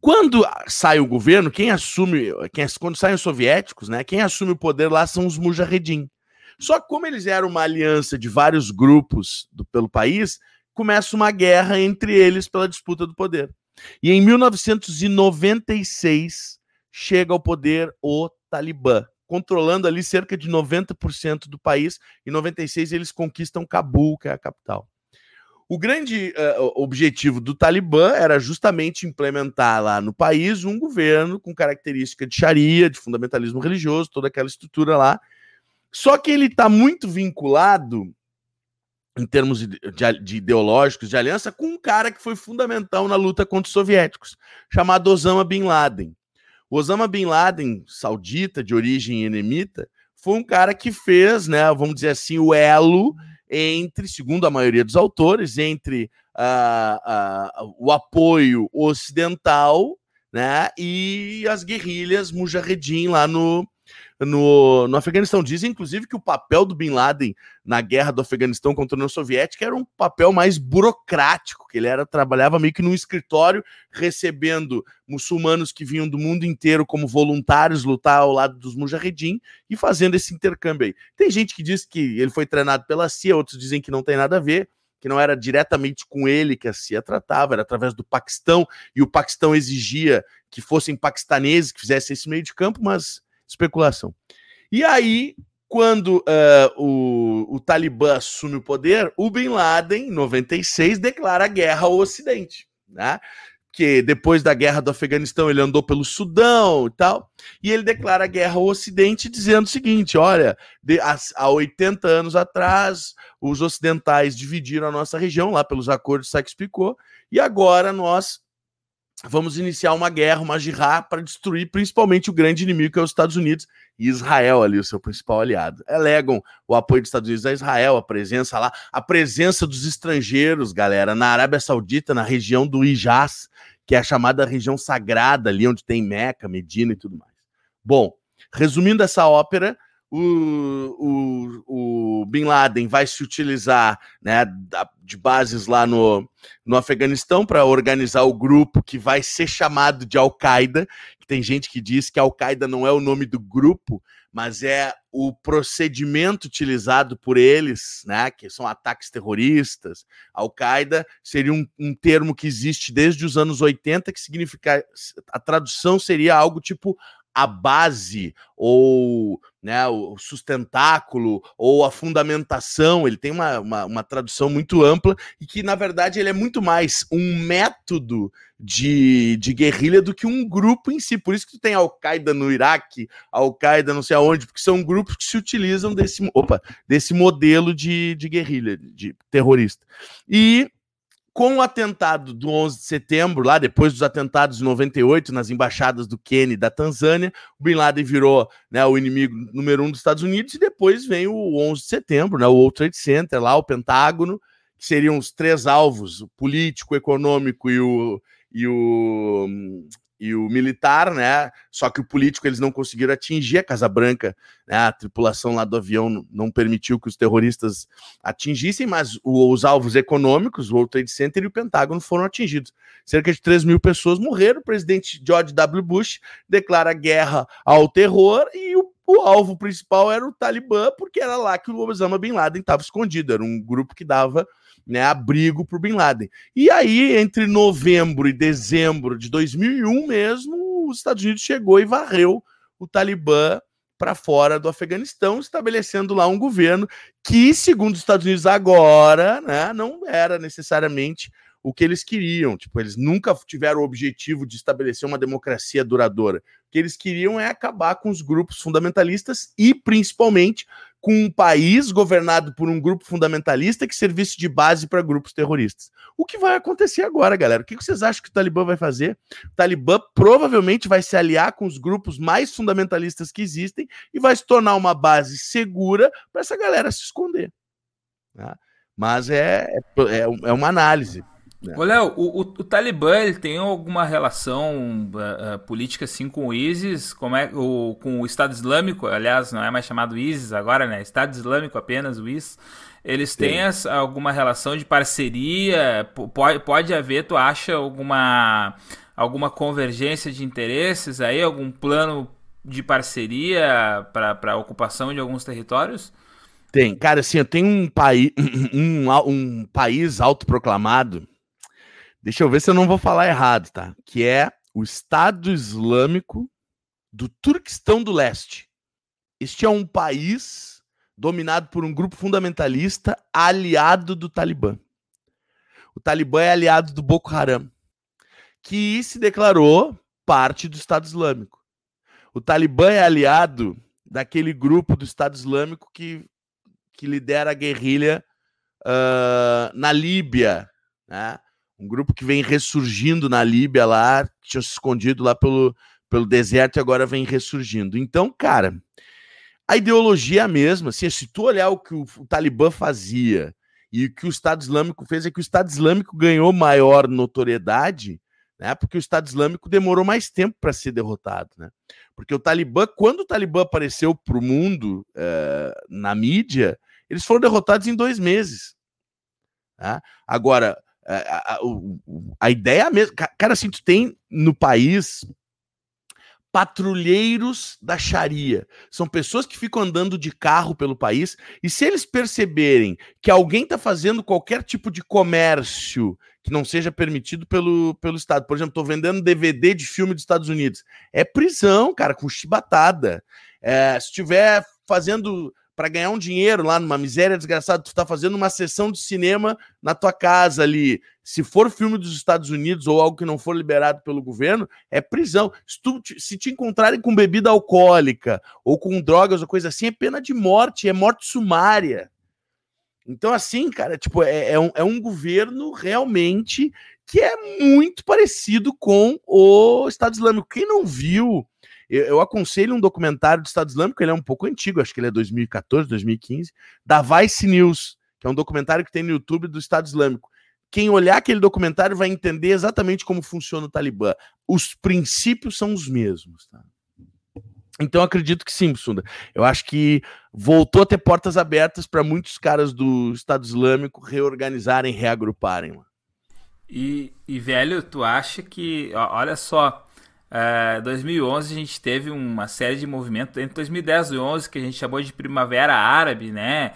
Quando sai o governo, quem assume, quem, quando saem os soviéticos, né, quem assume o poder lá são os Mujahedin. Só que como eles eram uma aliança de vários grupos do, pelo país, começa uma guerra entre eles pela disputa do poder. E em 1996 chega ao poder o Talibã, controlando ali cerca de 90% do país. Em 96 eles conquistam Cabul, que é a capital. O grande uh, objetivo do Talibã era justamente implementar lá no país um governo com característica de Sharia, de fundamentalismo religioso, toda aquela estrutura lá. Só que ele está muito vinculado em termos de, de, ideológicos de aliança com um cara que foi fundamental na luta contra os soviéticos, chamado Osama Bin Laden. O Osama Bin Laden, saudita, de origem enemita, foi um cara que fez, né, vamos dizer assim, o elo entre, segundo a maioria dos autores, entre uh, uh, o apoio ocidental né, e as guerrilhas mujahedin lá no, no, no Afeganistão. Dizem, inclusive, que o papel do Bin Laden na guerra do Afeganistão contra a União Soviética era um papel mais burocrático, que ele era trabalhava meio que num escritório, recebendo muçulmanos que vinham do mundo inteiro como voluntários lutar ao lado dos mujahedin e fazendo esse intercâmbio aí. Tem gente que diz que ele foi treinado pela CIA, outros dizem que não tem nada a ver que não era diretamente com ele que a CIA tratava, era através do Paquistão, e o Paquistão exigia que fossem paquistaneses que fizessem esse meio de campo, mas especulação. E aí, quando uh, o, o Talibã assume o poder, o Bin Laden, em 96, declara guerra ao Ocidente. Né? Que depois da guerra do Afeganistão ele andou pelo Sudão e tal, e ele declara guerra ao Ocidente dizendo o seguinte: olha, de, há, há 80 anos atrás, os ocidentais dividiram a nossa região lá pelos acordos Sykes-Picot, e agora nós vamos iniciar uma guerra, uma jihad, para destruir principalmente o grande inimigo que é os Estados Unidos e Israel ali, o seu principal aliado. Alegam o apoio dos Estados Unidos a Israel, a presença lá, a presença dos estrangeiros, galera, na Arábia Saudita, na região do Hijaz, que é a chamada região sagrada ali, onde tem Meca, Medina e tudo mais. Bom, resumindo essa ópera, o, o, o Bin Laden vai se utilizar né, de bases lá no, no Afeganistão para organizar o grupo que vai ser chamado de Al-Qaeda. Tem gente que diz que Al-Qaeda não é o nome do grupo, mas é o procedimento utilizado por eles, né, que são ataques terroristas. Al-Qaeda seria um, um, termo que existe desde os anos 80, que significa. A tradução seria algo tipo a base ou né, o sustentáculo ou a fundamentação, ele tem uma, uma, uma, tradução muito ampla e que, na verdade, ele é muito mais um método de, de guerrilha do que um grupo em si. Por isso que tu tem Al-Qaeda no Iraque, Al-Qaeda não sei aonde, porque são grupos que se utilizam desse, opa, desse modelo de, de guerrilha, de terrorista. E com o atentado do 11 de setembro, lá depois dos atentados de 98 nas embaixadas do Quênia e da Tanzânia, o Bin Laden virou né, o inimigo número um dos Estados Unidos e depois vem o 11 de setembro, né, o World Trade Center, lá o Pentágono, que seriam os três alvos, o político, o econômico e o, e o, e o militar, né? Só que o político eles não conseguiram atingir a Casa Branca, né? A tripulação lá do avião não permitiu que os terroristas atingissem, mas os alvos econômicos, o World Trade Center e o Pentágono foram atingidos. Cerca de 3 mil pessoas morreram. O presidente George W. Bush declara guerra ao terror e o o alvo principal era o Talibã, porque era lá que o Osama Bin Laden estava escondido. Era um grupo que dava né, abrigo para o Bin Laden. E aí, entre novembro e dezembro de 2001 mesmo, os Estados Unidos chegou e varreu o Talibã para fora do Afeganistão, estabelecendo lá um governo que, segundo os Estados Unidos agora, né, não era necessariamente o que eles queriam. Tipo, eles nunca tiveram o objetivo de estabelecer uma democracia duradoura. O que eles queriam é acabar com os grupos fundamentalistas e, principalmente, com um país governado por um grupo fundamentalista que servisse de base para grupos terroristas. O que vai acontecer agora, galera? O que vocês acham que o Talibã vai fazer? O Talibã provavelmente vai se aliar com os grupos mais fundamentalistas que existem e vai se tornar uma base segura para essa galera se esconder. Tá? Mas é, é, é uma análise. Né? Ô, Léo, o, o, o, Talibã ele tem alguma relação uh, uh, política assim com o ISIS, como é, o, com o Estado Islâmico, aliás, não é mais chamado ISIS agora, né? Estado Islâmico apenas, o ISIS. Eles têm as, alguma relação de parceria? Pode, pode haver, tu acha, alguma, alguma convergência de interesses aí? Algum plano de parceria para a ocupação de alguns territórios? Tem, cara, assim, tenho um, país um, um país autoproclamado Deixa eu ver se eu não vou falar errado, tá? Que é o Estado Islâmico do Turquestão do Leste. Este é um país dominado por um grupo fundamentalista aliado do Talibã. O Talibã é aliado do Boko Haram, que se declarou parte do Estado Islâmico. O Talibã é aliado daquele grupo do Estado Islâmico que, que lidera a guerrilha uh, na Líbia, né? Um grupo que vem ressurgindo na Líbia lá, que tinha se escondido lá pelo, pelo deserto e agora vem ressurgindo. Então, cara, a ideologia é a mesma. Assim, se tu olhar o que o, o Talibã fazia e o que o Estado Islâmico fez, é que o Estado Islâmico ganhou maior notoriedade, né? Porque o Estado Islâmico demorou mais tempo para ser derrotado, né? Porque o Talibã, quando o Talibã apareceu para o mundo eh, na mídia, eles foram derrotados em dois meses. Tá? Agora, a, a, a, ideia é mesmo. Cara, assim, tu tem no país patrulheiros da Sharia. São pessoas que ficam andando de carro pelo país e se eles perceberem que alguém está fazendo qualquer tipo de comércio que não seja permitido pelo, pelo Estado, por exemplo, estou vendendo DVD de filme dos Estados Unidos, é prisão, cara, com chibatada. É, se estiver fazendo para ganhar um dinheiro lá numa miséria desgraçada, tu tá fazendo uma sessão de cinema na tua casa ali. Se for filme dos Estados Unidos ou algo que não for liberado pelo governo, é prisão. Se, tu, se te encontrarem com bebida alcoólica ou com drogas ou coisa assim, é pena de morte, é morte sumária. Então, assim, cara, tipo, é, é, um, é um governo realmente que é muito parecido com o Estado Islâmico. Quem não viu eu, eu, aconselho um documentário do Estado Islâmico, ele é um pouco antigo, acho que ele é 2014, 2015, da Vice News, que é um documentário que tem no YouTube do Estado Islâmico. Quem olhar aquele documentário vai entender exatamente como funciona o Talibã. Os princípios são os mesmos. Tá? Então acredito que sim, Sunda. Eu acho que voltou a ter portas abertas para muitos caras do Estado Islâmico reorganizarem, reagruparem. E, e, velho, tu acha que, olha só, Uh, é, 2011 a gente teve uma série de movimentos entre 2010 e 2011 que a gente chamou de Primavera Árabe, né?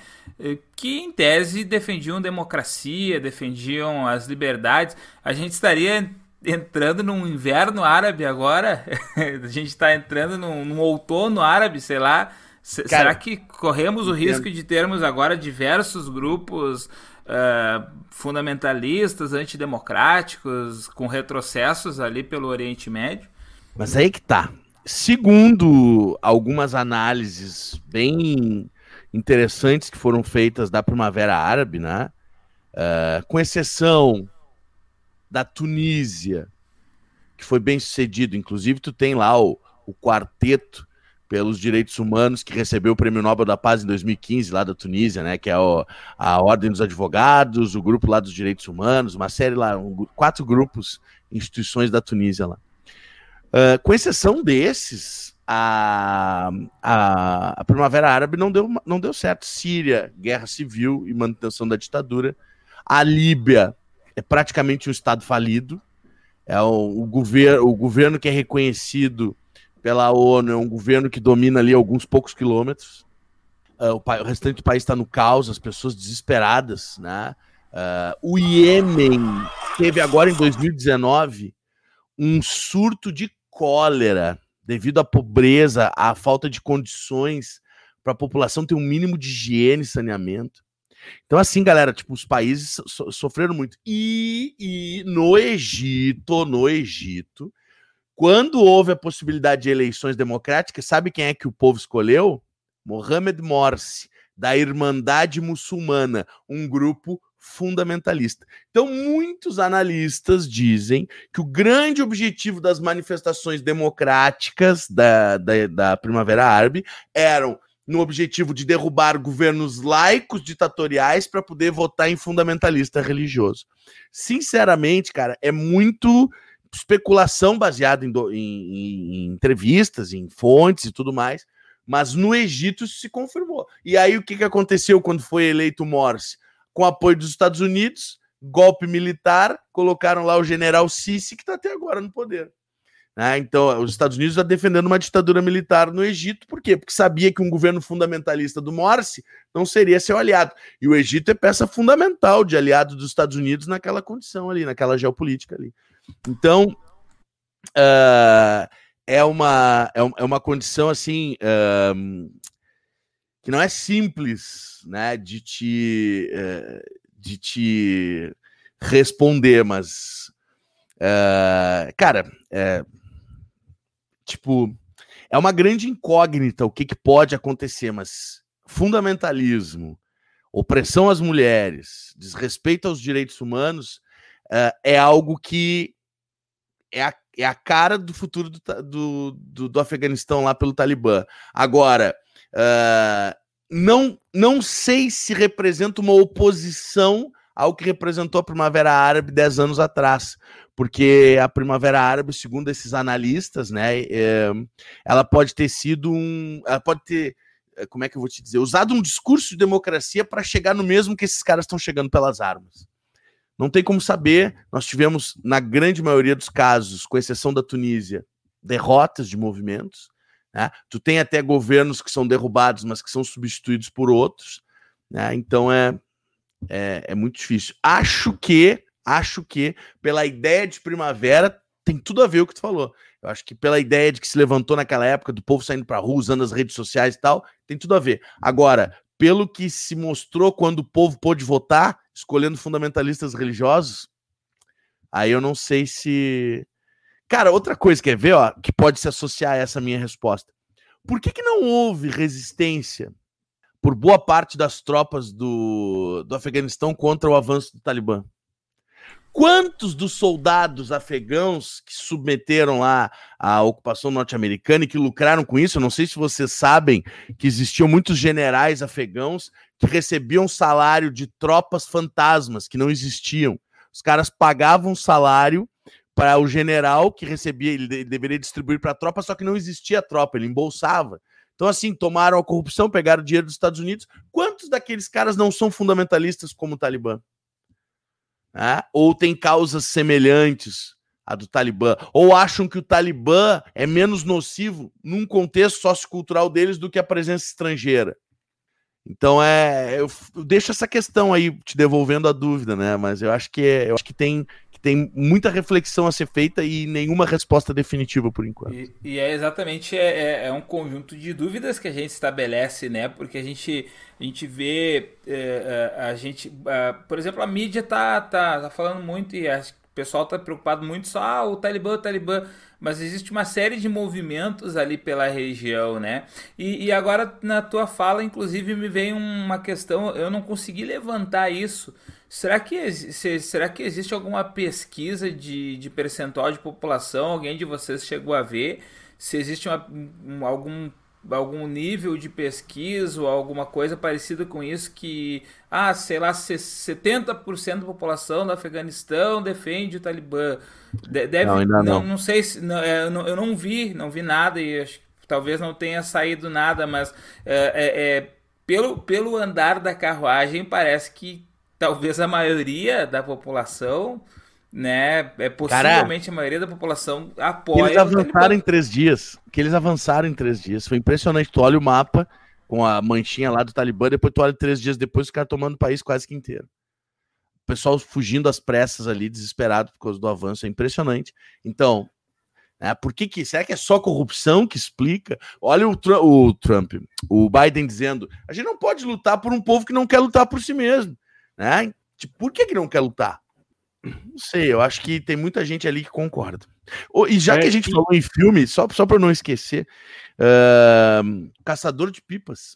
Que em tese defendiam democracia, defendiam as liberdades. A gente estaria entrando num inverno árabe agora? a gente está entrando num, num, outono árabe, sei lá. Cara, será que corremos o risco de termos agora diversos grupos uh, fundamentalistas, antidemocráticos, com retrocessos ali pelo Oriente Médio? Mas aí que tá. Segundo algumas análises bem interessantes que foram feitas da Primavera Árabe, né? Uh, com exceção da Tunísia, que foi bem sucedido. Inclusive, tu tem lá o, o quarteto pelos direitos humanos que recebeu o Prêmio Nobel da Paz em 2015 lá da Tunísia, né? Que é o, a Ordem dos Advogados, o grupo lá dos direitos humanos, uma série lá, um, quatro grupos, instituições da Tunísia lá. Uh, com exceção desses, a, a, a, Primavera Árabe não deu, não deu certo. Síria, guerra civil e manutenção da ditadura. A Líbia é praticamente um Estado falido. É o, o, governo, o governo que é reconhecido pela ONU é um governo que domina ali alguns poucos quilômetros. Uh, o, o, restante do país está no caos, as pessoas desesperadas. Né? Uh, o Iêmen teve agora em 2019 um surto de cólera devido à pobreza, à falta de condições para a população ter um mínimo de higiene e saneamento. Então, assim, galera, tipo, os países so sofreram muito. E, e no Egito, no Egito, quando houve a possibilidade de eleições democráticas, sabe quem é que o povo escolheu? Mohamed Morsi, da Irmandade Muçulmana, um grupo fundamentalista. Então, muitos analistas dizem que o grande objetivo das manifestações democráticas da, da, da Primavera Árabe eram no objetivo de derrubar governos laicos ditatoriais para poder votar em fundamentalista religioso. Sinceramente, cara, é muito especulação baseada em, do, em, em, entrevistas, em fontes e tudo mais, mas no Egito isso se confirmou. E aí o que, que aconteceu quando foi eleito Morsi? Com apoio dos Estados Unidos, golpe militar, colocaram lá o general Sisi, que está até agora no poder. Né? Então, os Estados Unidos está defendendo uma ditadura militar no Egito, por quê? Porque sabia que um governo fundamentalista do Morsi não seria seu aliado. E o Egito é peça fundamental de aliado dos Estados Unidos naquela condição ali, naquela geopolítica ali. Então, uh, é, uma, é, é, uma condição assim. Uh, que não é simples, né, de te, eh, de te responder, mas, uh, cara, é, tipo, é uma grande incógnita o que, que pode acontecer, mas fundamentalismo opressão às mulheres, desrespeito aos direitos humanos, uh, é algo que é a, é a cara do futuro do, do, do, do Afeganistão lá pelo Talibã. Agora, uh, não, não sei se representa uma oposição ao que representou a Primavera Árabe 10 anos atrás, porque a Primavera Árabe, segundo esses analistas, né, é, ela pode ter sido um. Ela pode ter. Eh, como é que eu vou te dizer? Usado um discurso de democracia para chegar no mesmo que esses caras estão chegando pelas armas. Não tem como saber. Nós tivemos, na grande maioria dos casos, com exceção da Tunísia, derrotas de movimentos. Né? Tu tem até governos que são derrubados, mas que são substituídos por outros. Né? Então é, é, é muito difícil. Acho que, acho que, pela ideia de primavera, tem tudo a ver o que tu falou. Eu acho que pela ideia de que se levantou naquela época, do povo saindo para rua, usando as redes sociais e tal, tem tudo a ver. Agora, pelo que se mostrou quando o povo pôde votar, escolhendo fundamentalistas religiosos, aí eu não sei se. Cara, outra coisa, quer ver, ó, que pode se associar a essa minha resposta. Por que, que não houve resistência por boa parte das tropas do, do Afeganistão contra o avanço do Talibã? Quantos dos soldados afegãos que submeteram lá a ocupação norte-americana e que lucraram com isso? Eu não sei se vocês sabem que existiam muitos generais afegãos que recebiam salário de tropas fantasmas que não existiam. Os caras pagavam salário para o general que recebia, ele deveria distribuir para a tropa, só que não existia tropa, ele embolsava. Então, assim, tomaram a corrupção, pegaram o dinheiro dos Estados Unidos. Quantos daqueles caras não são fundamentalistas como o Talibã? né? ou tem causas semelhantes à do Talibã, ou acham que o Talibã é menos nocivo num contexto sociocultural deles do que a presença estrangeira. Então é, eu, deixo essa questão aí te devolvendo a dúvida, né? Mas eu acho que é, eu acho que tem tem muita reflexão a ser feita e nenhuma resposta definitiva por enquanto. E, e é exatamente é, é, é, um conjunto de dúvidas que a gente estabelece, né? Porque a gente a gente vê é, é a gente, por exemplo, a mídia tá, tá, tá falando muito e acho o pessoal tá preocupado muito só ah, o Talibã, o Talibã mas existe uma série de movimentos ali pela região, né? E, e, agora na tua fala, inclusive, me vem uma questão, eu não consegui levantar isso. Será que, se, será que existe alguma pesquisa de, de percentual de população? Alguém de vocês chegou a ver? Se existe uma, um, algum algum nível de pesquisa ou alguma coisa parecida com isso que, ah, sei lá, 70% da população do Afeganistão defende o Talibã. Deve, não, ainda não. Não, não sei se. Não, é, eu, não, eu não vi, não vi nada e acho, talvez não tenha saído nada, mas é, é, é, pelo, pelo andar da carruagem parece que talvez a maioria da população né? É possivelmente Cara, a maioria da população apoia. Eles avançaram em três dias. Que eles avançaram em três dias. Foi impressionante. Tu olha o mapa com a manchinha lá do Talibã, depois tu olha três dias depois, os caras tomando o país quase que inteiro. O pessoal fugindo às pressas ali, desesperado por causa do avanço. É impressionante. Então, né, por que, que será que é só corrupção que explica? Olha o, o Trump, o Biden dizendo: a gente não pode lutar por um povo que não quer lutar por si mesmo. Né? Tipo, por que, que não quer lutar? Não sei, eu acho que tem muita gente ali que concorda. E já é, que a gente falou em filme, só, só para não esquecer, uh, Caçador de Pipas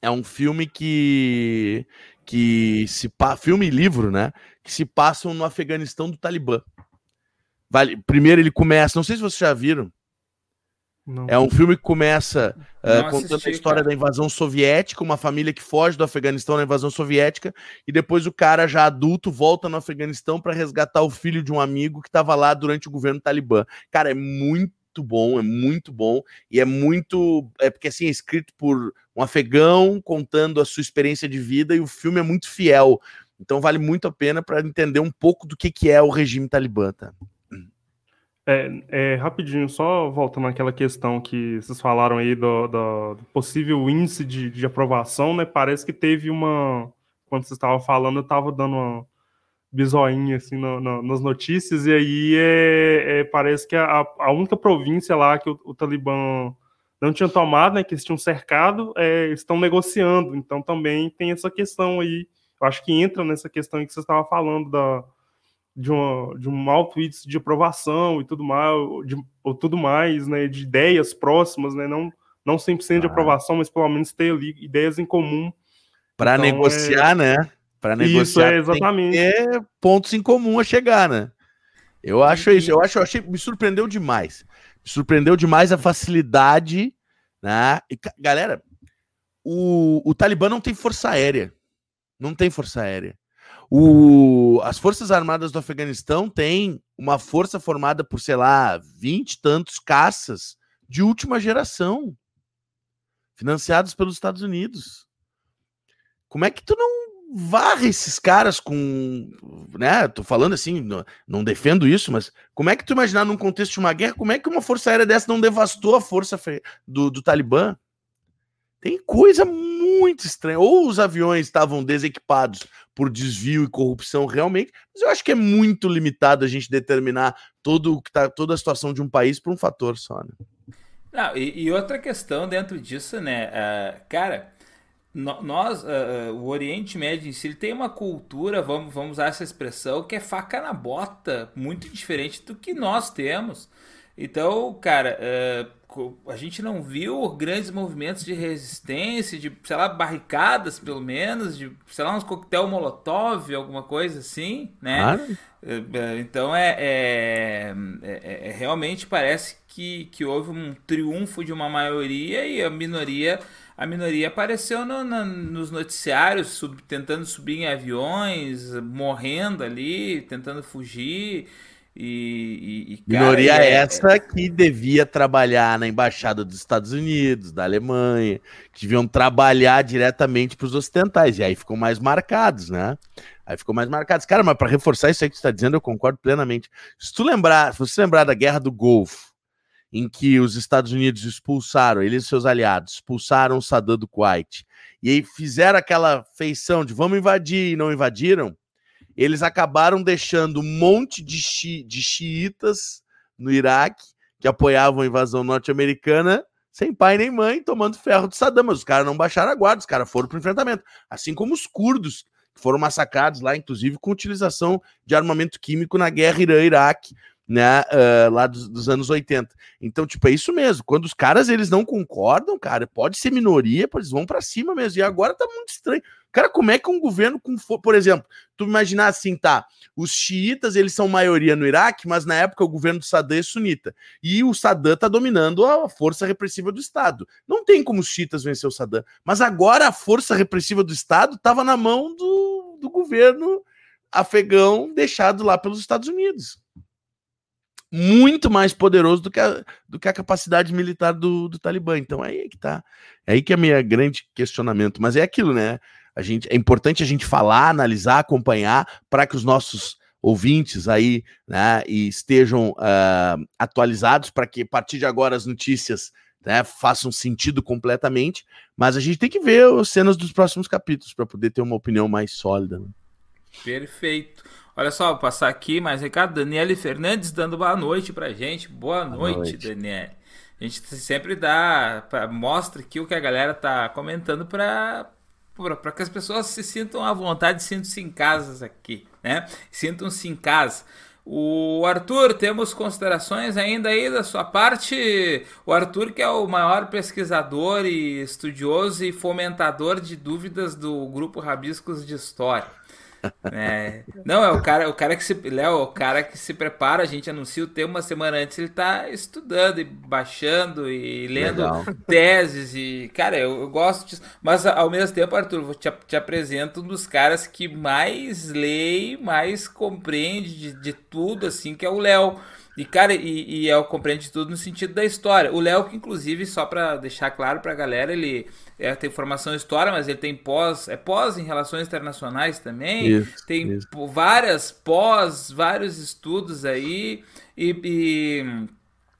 é um filme que que se filme e livro, né? Que se passam no Afeganistão do Talibã. Vale, primeiro ele começa, não sei se vocês já viram, não. É um filme que começa uh, contando assisti, a história cara. da invasão soviética, uma família que foge do Afeganistão na invasão soviética, e depois o cara, já adulto, volta no Afeganistão para resgatar o filho de um amigo que estava lá durante o governo talibã. Cara, é muito bom, é muito bom, e é muito. É porque assim, é escrito por um afegão contando a sua experiência de vida, e o filme é muito fiel. Então vale muito a pena para entender um pouco do que, que é o regime talibã, tá? É, é, rapidinho, só voltando àquela questão que vocês falaram aí do, do, possível índice de, de, aprovação, né? Parece que teve uma. Quando você estava falando, eu estava dando uma bisoinha assim no, no, nas notícias, e aí é, é parece que a, a, única província lá que o, o, Talibã não tinha tomado, né? Que eles tinham cercado, é, estão negociando. Então também tem essa questão aí. Eu acho que entra nessa questão que você estava falando da de, uma, de um alto índice de aprovação e tudo mais, de, ou tudo mais, né, de ideias próximas, né, não, não 100% de ah. aprovação, mas pelo menos ter ali ideias em comum. Para então, negociar, é... né? Para negociar, isso, é, exatamente. tem pontos em comum a chegar, né? Eu acho isso, eu acho, eu achei, me surpreendeu demais. Me surpreendeu demais a facilidade, né? E, galera, o, o Talibã não tem força aérea. Não tem força aérea. O, as Forças Armadas do Afeganistão têm uma força formada por, sei lá, vinte tantos caças de última geração, financiados pelos Estados Unidos. Como é que tu não varre esses caras com, né, tô falando assim, não, não, defendo isso, mas como é que tu imaginar num contexto de uma guerra, como é que uma força aérea dessa não devastou a força do, do Talibã? Tem coisa muito estranha. Ou os aviões estavam desequipados por desvio e corrupção realmente, mas eu acho que é muito limitado a gente determinar todo que tá, toda a situação de um país por um fator só, né? Não, e, e outra questão dentro disso, né, uh, cara, nós, uh, o Oriente Médio em si, ele tem uma cultura, vamos, vamos usar essa expressão, que é faca na bota, muito diferente do que nós temos. Então, cara, uh, a gente não viu grandes movimentos de resistência, de, sei lá, barricadas pelo menos, de, sei lá, uns coquetel molotov, alguma coisa assim, né? Claro. Uh, então é, é, é, é, realmente parece que, que houve um triunfo de uma maioria e a minoria a minoria apareceu no, na, nos noticiários sub, tentando subir em aviões, morrendo ali, tentando fugir. E, e, e cara, Minoria é, essa que devia trabalhar na embaixada dos Estados Unidos, da Alemanha, que deviam trabalhar diretamente para os ocidentais, e aí ficam mais marcados, né? Aí ficou mais marcados. Cara, mas para reforçar isso aí que você está dizendo, eu concordo plenamente. Se tu lembrar, se você lembrar da Guerra do Golfo, em que os Estados Unidos expulsaram, eles e seus aliados, expulsaram Saddam do Kuwait, e aí fizeram aquela feição de vamos invadir e não invadiram, eles acabaram deixando um monte de, xi, de xiitas no Iraque que apoiavam a invasão norte-americana sem pai nem mãe, tomando ferro de Saddam. Mas os caras não baixaram a guarda, os caras foram para o enfrentamento. Assim como os curdos, que foram massacrados lá, inclusive com utilização de armamento químico na guerra Irã-Iraque, né, uh, lá dos, dos, anos 80. Então, tipo, é isso mesmo. Quando os caras eles não concordam, cara, pode ser minoria, eles vão para cima mesmo. E agora tá muito estranho. Cara, como é que um governo com, por exemplo, tu imaginar assim, tá? Os xiitas, eles são maioria no Iraque, mas na época o governo do Saddam é sunita. E o Saddam tá dominando a força repressiva do Estado. Não tem como os xiitas vencer o Saddam. Mas agora a força repressiva do Estado tava na mão do, do governo afegão deixado lá pelos Estados Unidos muito mais poderoso do que a, do que a capacidade militar do, do Talibã. Então é aí que tá. É aí que é meu grande questionamento. Mas é aquilo, né? A gente, é importante a gente falar, analisar, acompanhar, para que os nossos ouvintes aí né, estejam uh, atualizados, para que a partir de agora as notícias né, façam sentido completamente. Mas a gente tem que ver as cenas dos próximos capítulos para poder ter uma opinião mais sólida. Né? Perfeito. Olha só, vou passar aqui mais recado. Daniele Fernandes dando boa noite pra gente. Boa, boa noite, noite, Daniele. A gente sempre dá, pra, mostra aqui o que a galera tá comentando para para que as pessoas se sintam à vontade, sintam-se em casa aqui, né? Sintam-se em casa. O Arthur, temos considerações ainda aí da sua parte? O Arthur, que é o maior pesquisador e estudioso e fomentador de dúvidas do grupo Rabiscos de História. É. Não, é o cara, o cara que se. Léo, o cara que se prepara, a gente anuncia o tema uma semana antes, ele tá estudando e baixando e lendo Legal. teses e. Cara, eu, eu, gosto disso. Mas ao mesmo tempo, Arthur, te, te apresento um dos caras que mais lê, mais compreende de, de tudo, assim, que é o Léo. E, cara, e, e eu compreendo tudo no sentido da história. O Léo, que inclusive, só para deixar claro pra galera, ele é, tem formação em história, mas ele tem pós, é pós em relações internacionais também. Isso, tem isso. várias pós, vários estudos aí. E, e,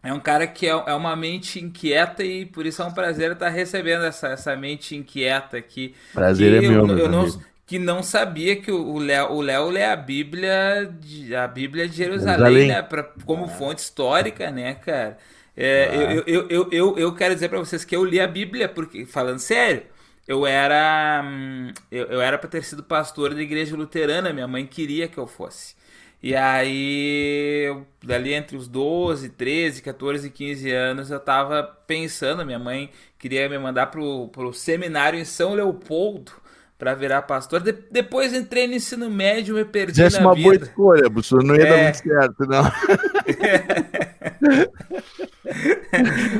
é um cara que é, é uma mente inquieta e por isso é um prazer estar recebendo essa, essa mente inquieta aqui. Prazer é meu, eu, eu não, que não sabia que o Léo, o Léo lê a Bíblia de, a Bíblia de Jerusalém, Jerusalém. né, pra, como fonte histórica, né, cara? É, ah. eu, eu, eu, eu, eu quero dizer para vocês que eu li a Bíblia, porque, falando sério, eu era hum, eu, eu era para ter sido pastor da igreja luterana, minha mãe queria que eu fosse. E aí, dali entre os 12, 13, 14 e 15 anos, eu tava pensando, minha mãe queria me mandar pro, pro seminário em São Leopoldo, para virar pastor. De, depois entrei no ensino médio, me perdi Fizesse na uma vida. boa escolha, Busso, não ia É. dar muito certo, não.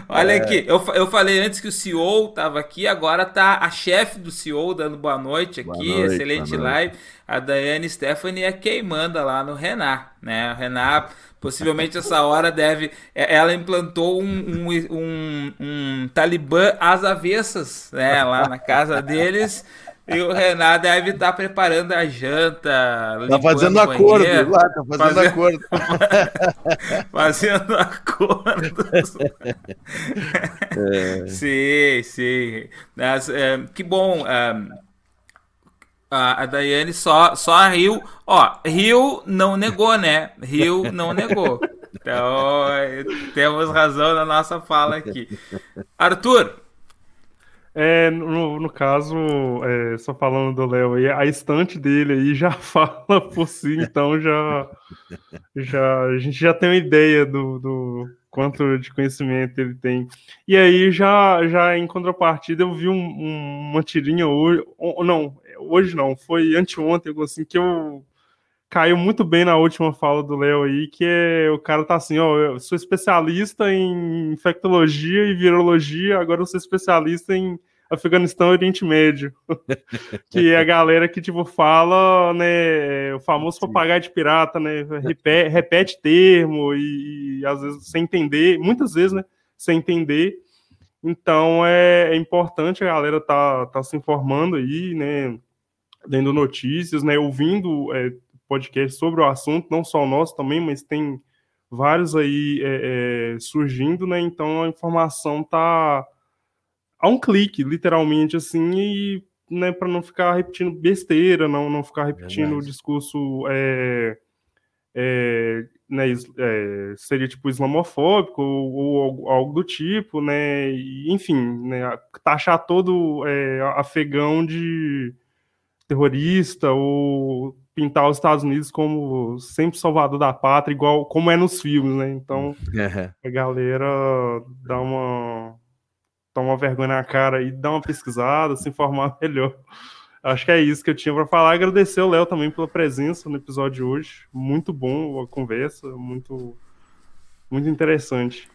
Olha aqui, eu, eu falei antes que o CEO estava aqui, agora tá a chefe do CEO dando boa noite aqui, Boa noite, excelente boa noite. live. A Daiane Stephanie é quem manda lá no Renan, né? O Renan, possivelmente essa hora deve. é- Ela implantou um, um, um, um talibã às avessas, né? Lá na casa deles. E o Renan deve estar preparando a janta. Tá fazendo acordo lá, tá fazendo Fazendo- acordo. Fazendo acordos. Sim, sim. Mas, é, que bom. é, a, a Daiane só, só riu. Ó, riu não negou, né? Riu não negou. Então, é, temos razão na nossa fala aqui. Arthur, É, no, no caso, é, só falando do Léo aí, a estante dele aí já fala por si, então já, já a gente já tem uma ideia do, do quanto de conhecimento ele tem. E aí, já, já em contrapartida, eu vi um- um- uma tirinha hoje, ou- não, hoje não, foi anteontem, assim, que eu caiu muito bem na última fala do Léo aí, que é o cara tá assim, ó, eu sou especialista em infectologia e virologia, agora eu sou especialista em Afeganistão e Oriente Médio. que é a galera que, tipo, fala, né, o famoso papagaio de pirata, né, repete, repete termo e, e, às vezes sem entender, muitas vezes, né, sem entender. Então é, é importante a galera tá, tá se informando aí, né, lendo notícias, né, ouvindo é, podcast sobre o assunto, não só o nosso também, mas tem vários aí é, é, surgindo, né? Então a informação tá a um clique, literalmente, assim, e né, para não ficar repetindo besteira, não, não ficar repetindo o discurso é, é, né, é, seria tipo islamofóbico ou, ou algo, algo do tipo, né? E, enfim, né, taxar todo é, afegão de terrorista ou pintar os Estados Unidos como sempre salvador da pátria, igual como é nos filmes, né? Então a galera dá uma toma uma vergonha na cara e dá uma pesquisada, se informar melhor. Acho que é isso que eu tinha para falar. Agradecer o Léo também pela presença no episódio de hoje. Muito bom a conversa, muito muito interessante.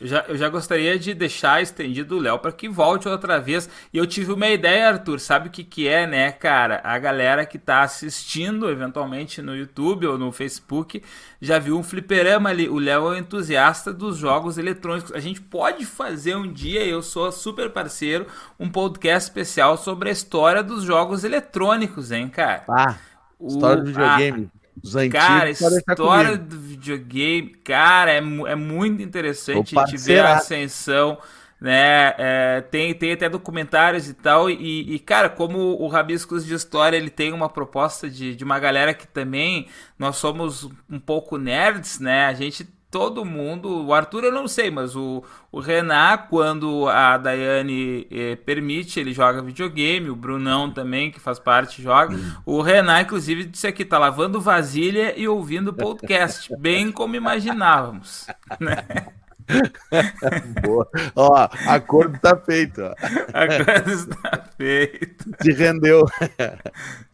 Eu já, eu já gostaria de deixar estendido o Léo para que volte outra vez. E eu tive uma ideia, Arthur. Sabe o que, que é, né, cara? A galera que tá assistindo, eventualmente, no YouTube ou no Facebook, já viu um fliperama ali. O Léo é um entusiasta dos jogos eletrônicos. A gente pode fazer um dia, eu sou super parceiro, um podcast especial sobre a história dos jogos eletrônicos, hein, cara? Ah, história do a- videogame. Os antigos Cara, história do videogame, cara, é, é muito interessante a gente ver a ascensão, né? É, tem, tem até documentários e tal, e, e, cara, como o Rabiscos de História ele tem uma proposta de, de uma galera que também nós somos um pouco nerds, né? A gente, todo mundo, o Arthur eu não sei, mas o, o Renan, quando a Daiane eh, permite, ele joga videogame, o Brunão também, que faz parte, joga. O Renan, inclusive, disse aqui, tá lavando vasilha e ouvindo podcast, bem como imaginávamos. Boa. Ó, acordo tá feito, ó. A coisa está feita. Se rendeu.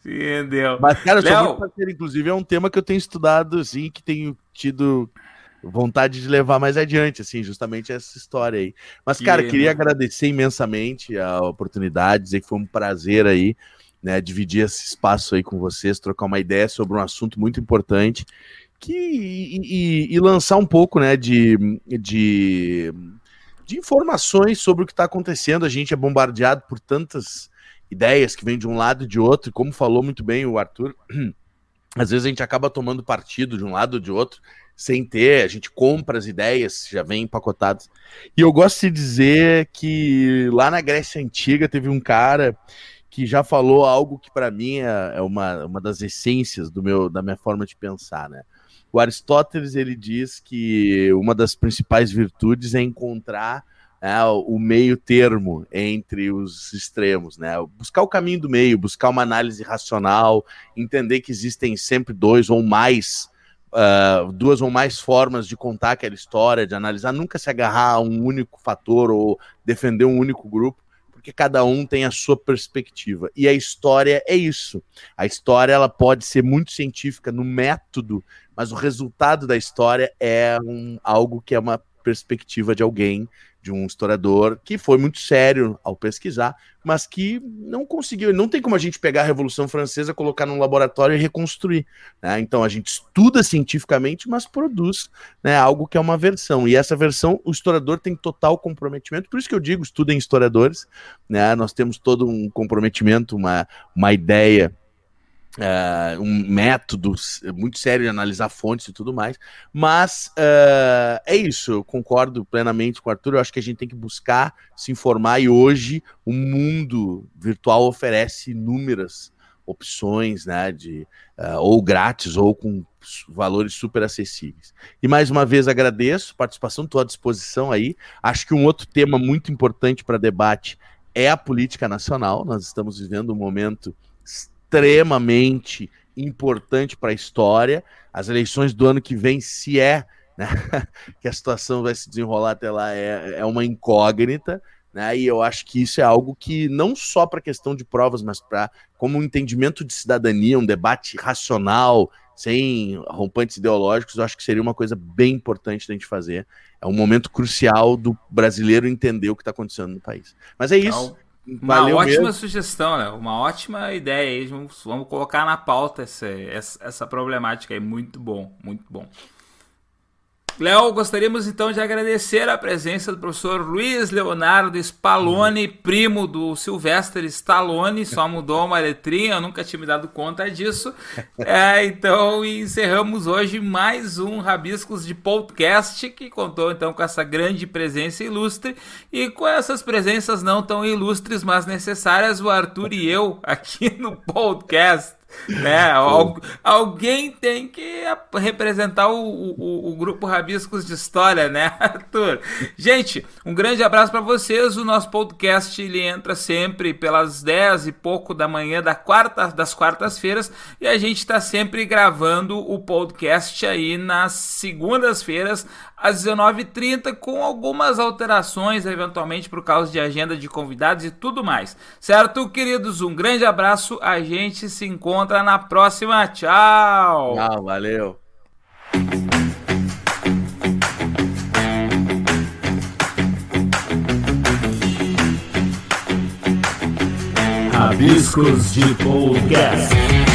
Se rendeu. Mas, cara, Léo. parceiro. Inclusive, é um tema que eu tenho estudado, assim, que tenho tido vontade de levar mais adiante, assim, justamente essa história aí. Mas, cara, queria mano. agradecer imensamente a oportunidade, dizer que foi um prazer aí, né, dividir esse espaço aí com vocês, trocar uma ideia sobre um assunto muito importante que, e, e- e lançar um pouco, né, de, de, de informações sobre o que está acontecendo. A gente é bombardeado por tantas ideias que vêm de um lado e de outro, e como falou muito bem o Arthur, às vezes a gente acaba tomando partido de um lado ou de outro, sem ter, a gente compra as ideias, já vem empacotadas. E eu gosto de dizer que lá na Grécia Antiga teve um cara que já falou algo que para mim é é uma, uma das essências do meu, da minha forma de pensar, né? O Aristóteles ele diz que uma das principais virtudes é encontrar né, o meio termo entre os extremos, né? Buscar o caminho do meio, buscar uma análise racional, entender que existem sempre dois ou mais, ah, duas ou mais formas de contar aquela história, de analisar, nunca se agarrar a um único fator ou defender um único grupo, porque cada um tem a sua perspectiva. E a história é isso. A história ela pode ser muito científica no método, mas o resultado da história é um, algo que é uma perspectiva de alguém de um historiador que foi muito sério ao pesquisar, mas que não conseguiu. Não tem como a gente pegar a Revolução Francesa, colocar num laboratório e reconstruir. Né? Então a gente estuda cientificamente, mas produz né, algo que é uma versão. E essa versão, o historiador tem total comprometimento. Por isso que eu digo, estudem historiadores. Né? Nós temos todo um comprometimento, uma, uma ideia Uh, um método muito sério de analisar fontes e tudo mais. Mas uh, é isso, eu concordo plenamente com o Arthur. Eu acho que a gente tem que buscar se informar e hoje o mundo virtual oferece inúmeras opções, né, de uh, ou grátis ou com valores super acessíveis. E mais uma vez agradeço a participação, estou à disposição aí. Acho que um outro tema muito importante para debate é a política nacional. Nós estamos vivendo um momento extremamente importante para a história. As eleições do ano que vem, se é né, que a situação vai se desenrolar até lá, é, é uma incógnita. Né, e eu acho que isso é algo que não só para questão de provas, mas para como um entendimento de cidadania, um debate racional, sem rompantes ideológicos, eu acho que seria uma coisa bem importante da gente fazer. É um momento crucial do brasileiro entender o que está acontecendo no país. Mas é isso. Uma Valeu ótima mesmo. sugestão, né? Uma ótima ideia aí. Vamos, vamos colocar na pauta essa, essa, essa problemática aí. Muito bom, muito bom. Léo, gostaríamos então de agradecer a presença do professor Luiz Leonardo Spallone, primo do Sylvester Stallone, só mudou uma letrinha, eu nunca tinha me dado conta disso. É, então, encerramos hoje mais um Rabiscos de Podcast, que contou então com essa grande presença ilustre. E com essas presenças não tão ilustres, mas necessárias, o Arthur e eu aqui no podcast né? Al alguém tem que representar o, o, o, grupo Rabiscos de História, né, Arthur? Gente, um grande abraço para vocês. O nosso podcast ele entra sempre pelas 10 e pouco da manhã da quarta, das quartas-feiras e a gente está sempre gravando o podcast aí nas segundas-feiras às 19h30, com algumas alterações, eventualmente por causa de agenda de convidados e tudo mais. Certo, queridos? Um grande abraço. A gente se encontra na próxima. Tchau! Tchau, valeu! Rabiscos de Podcast.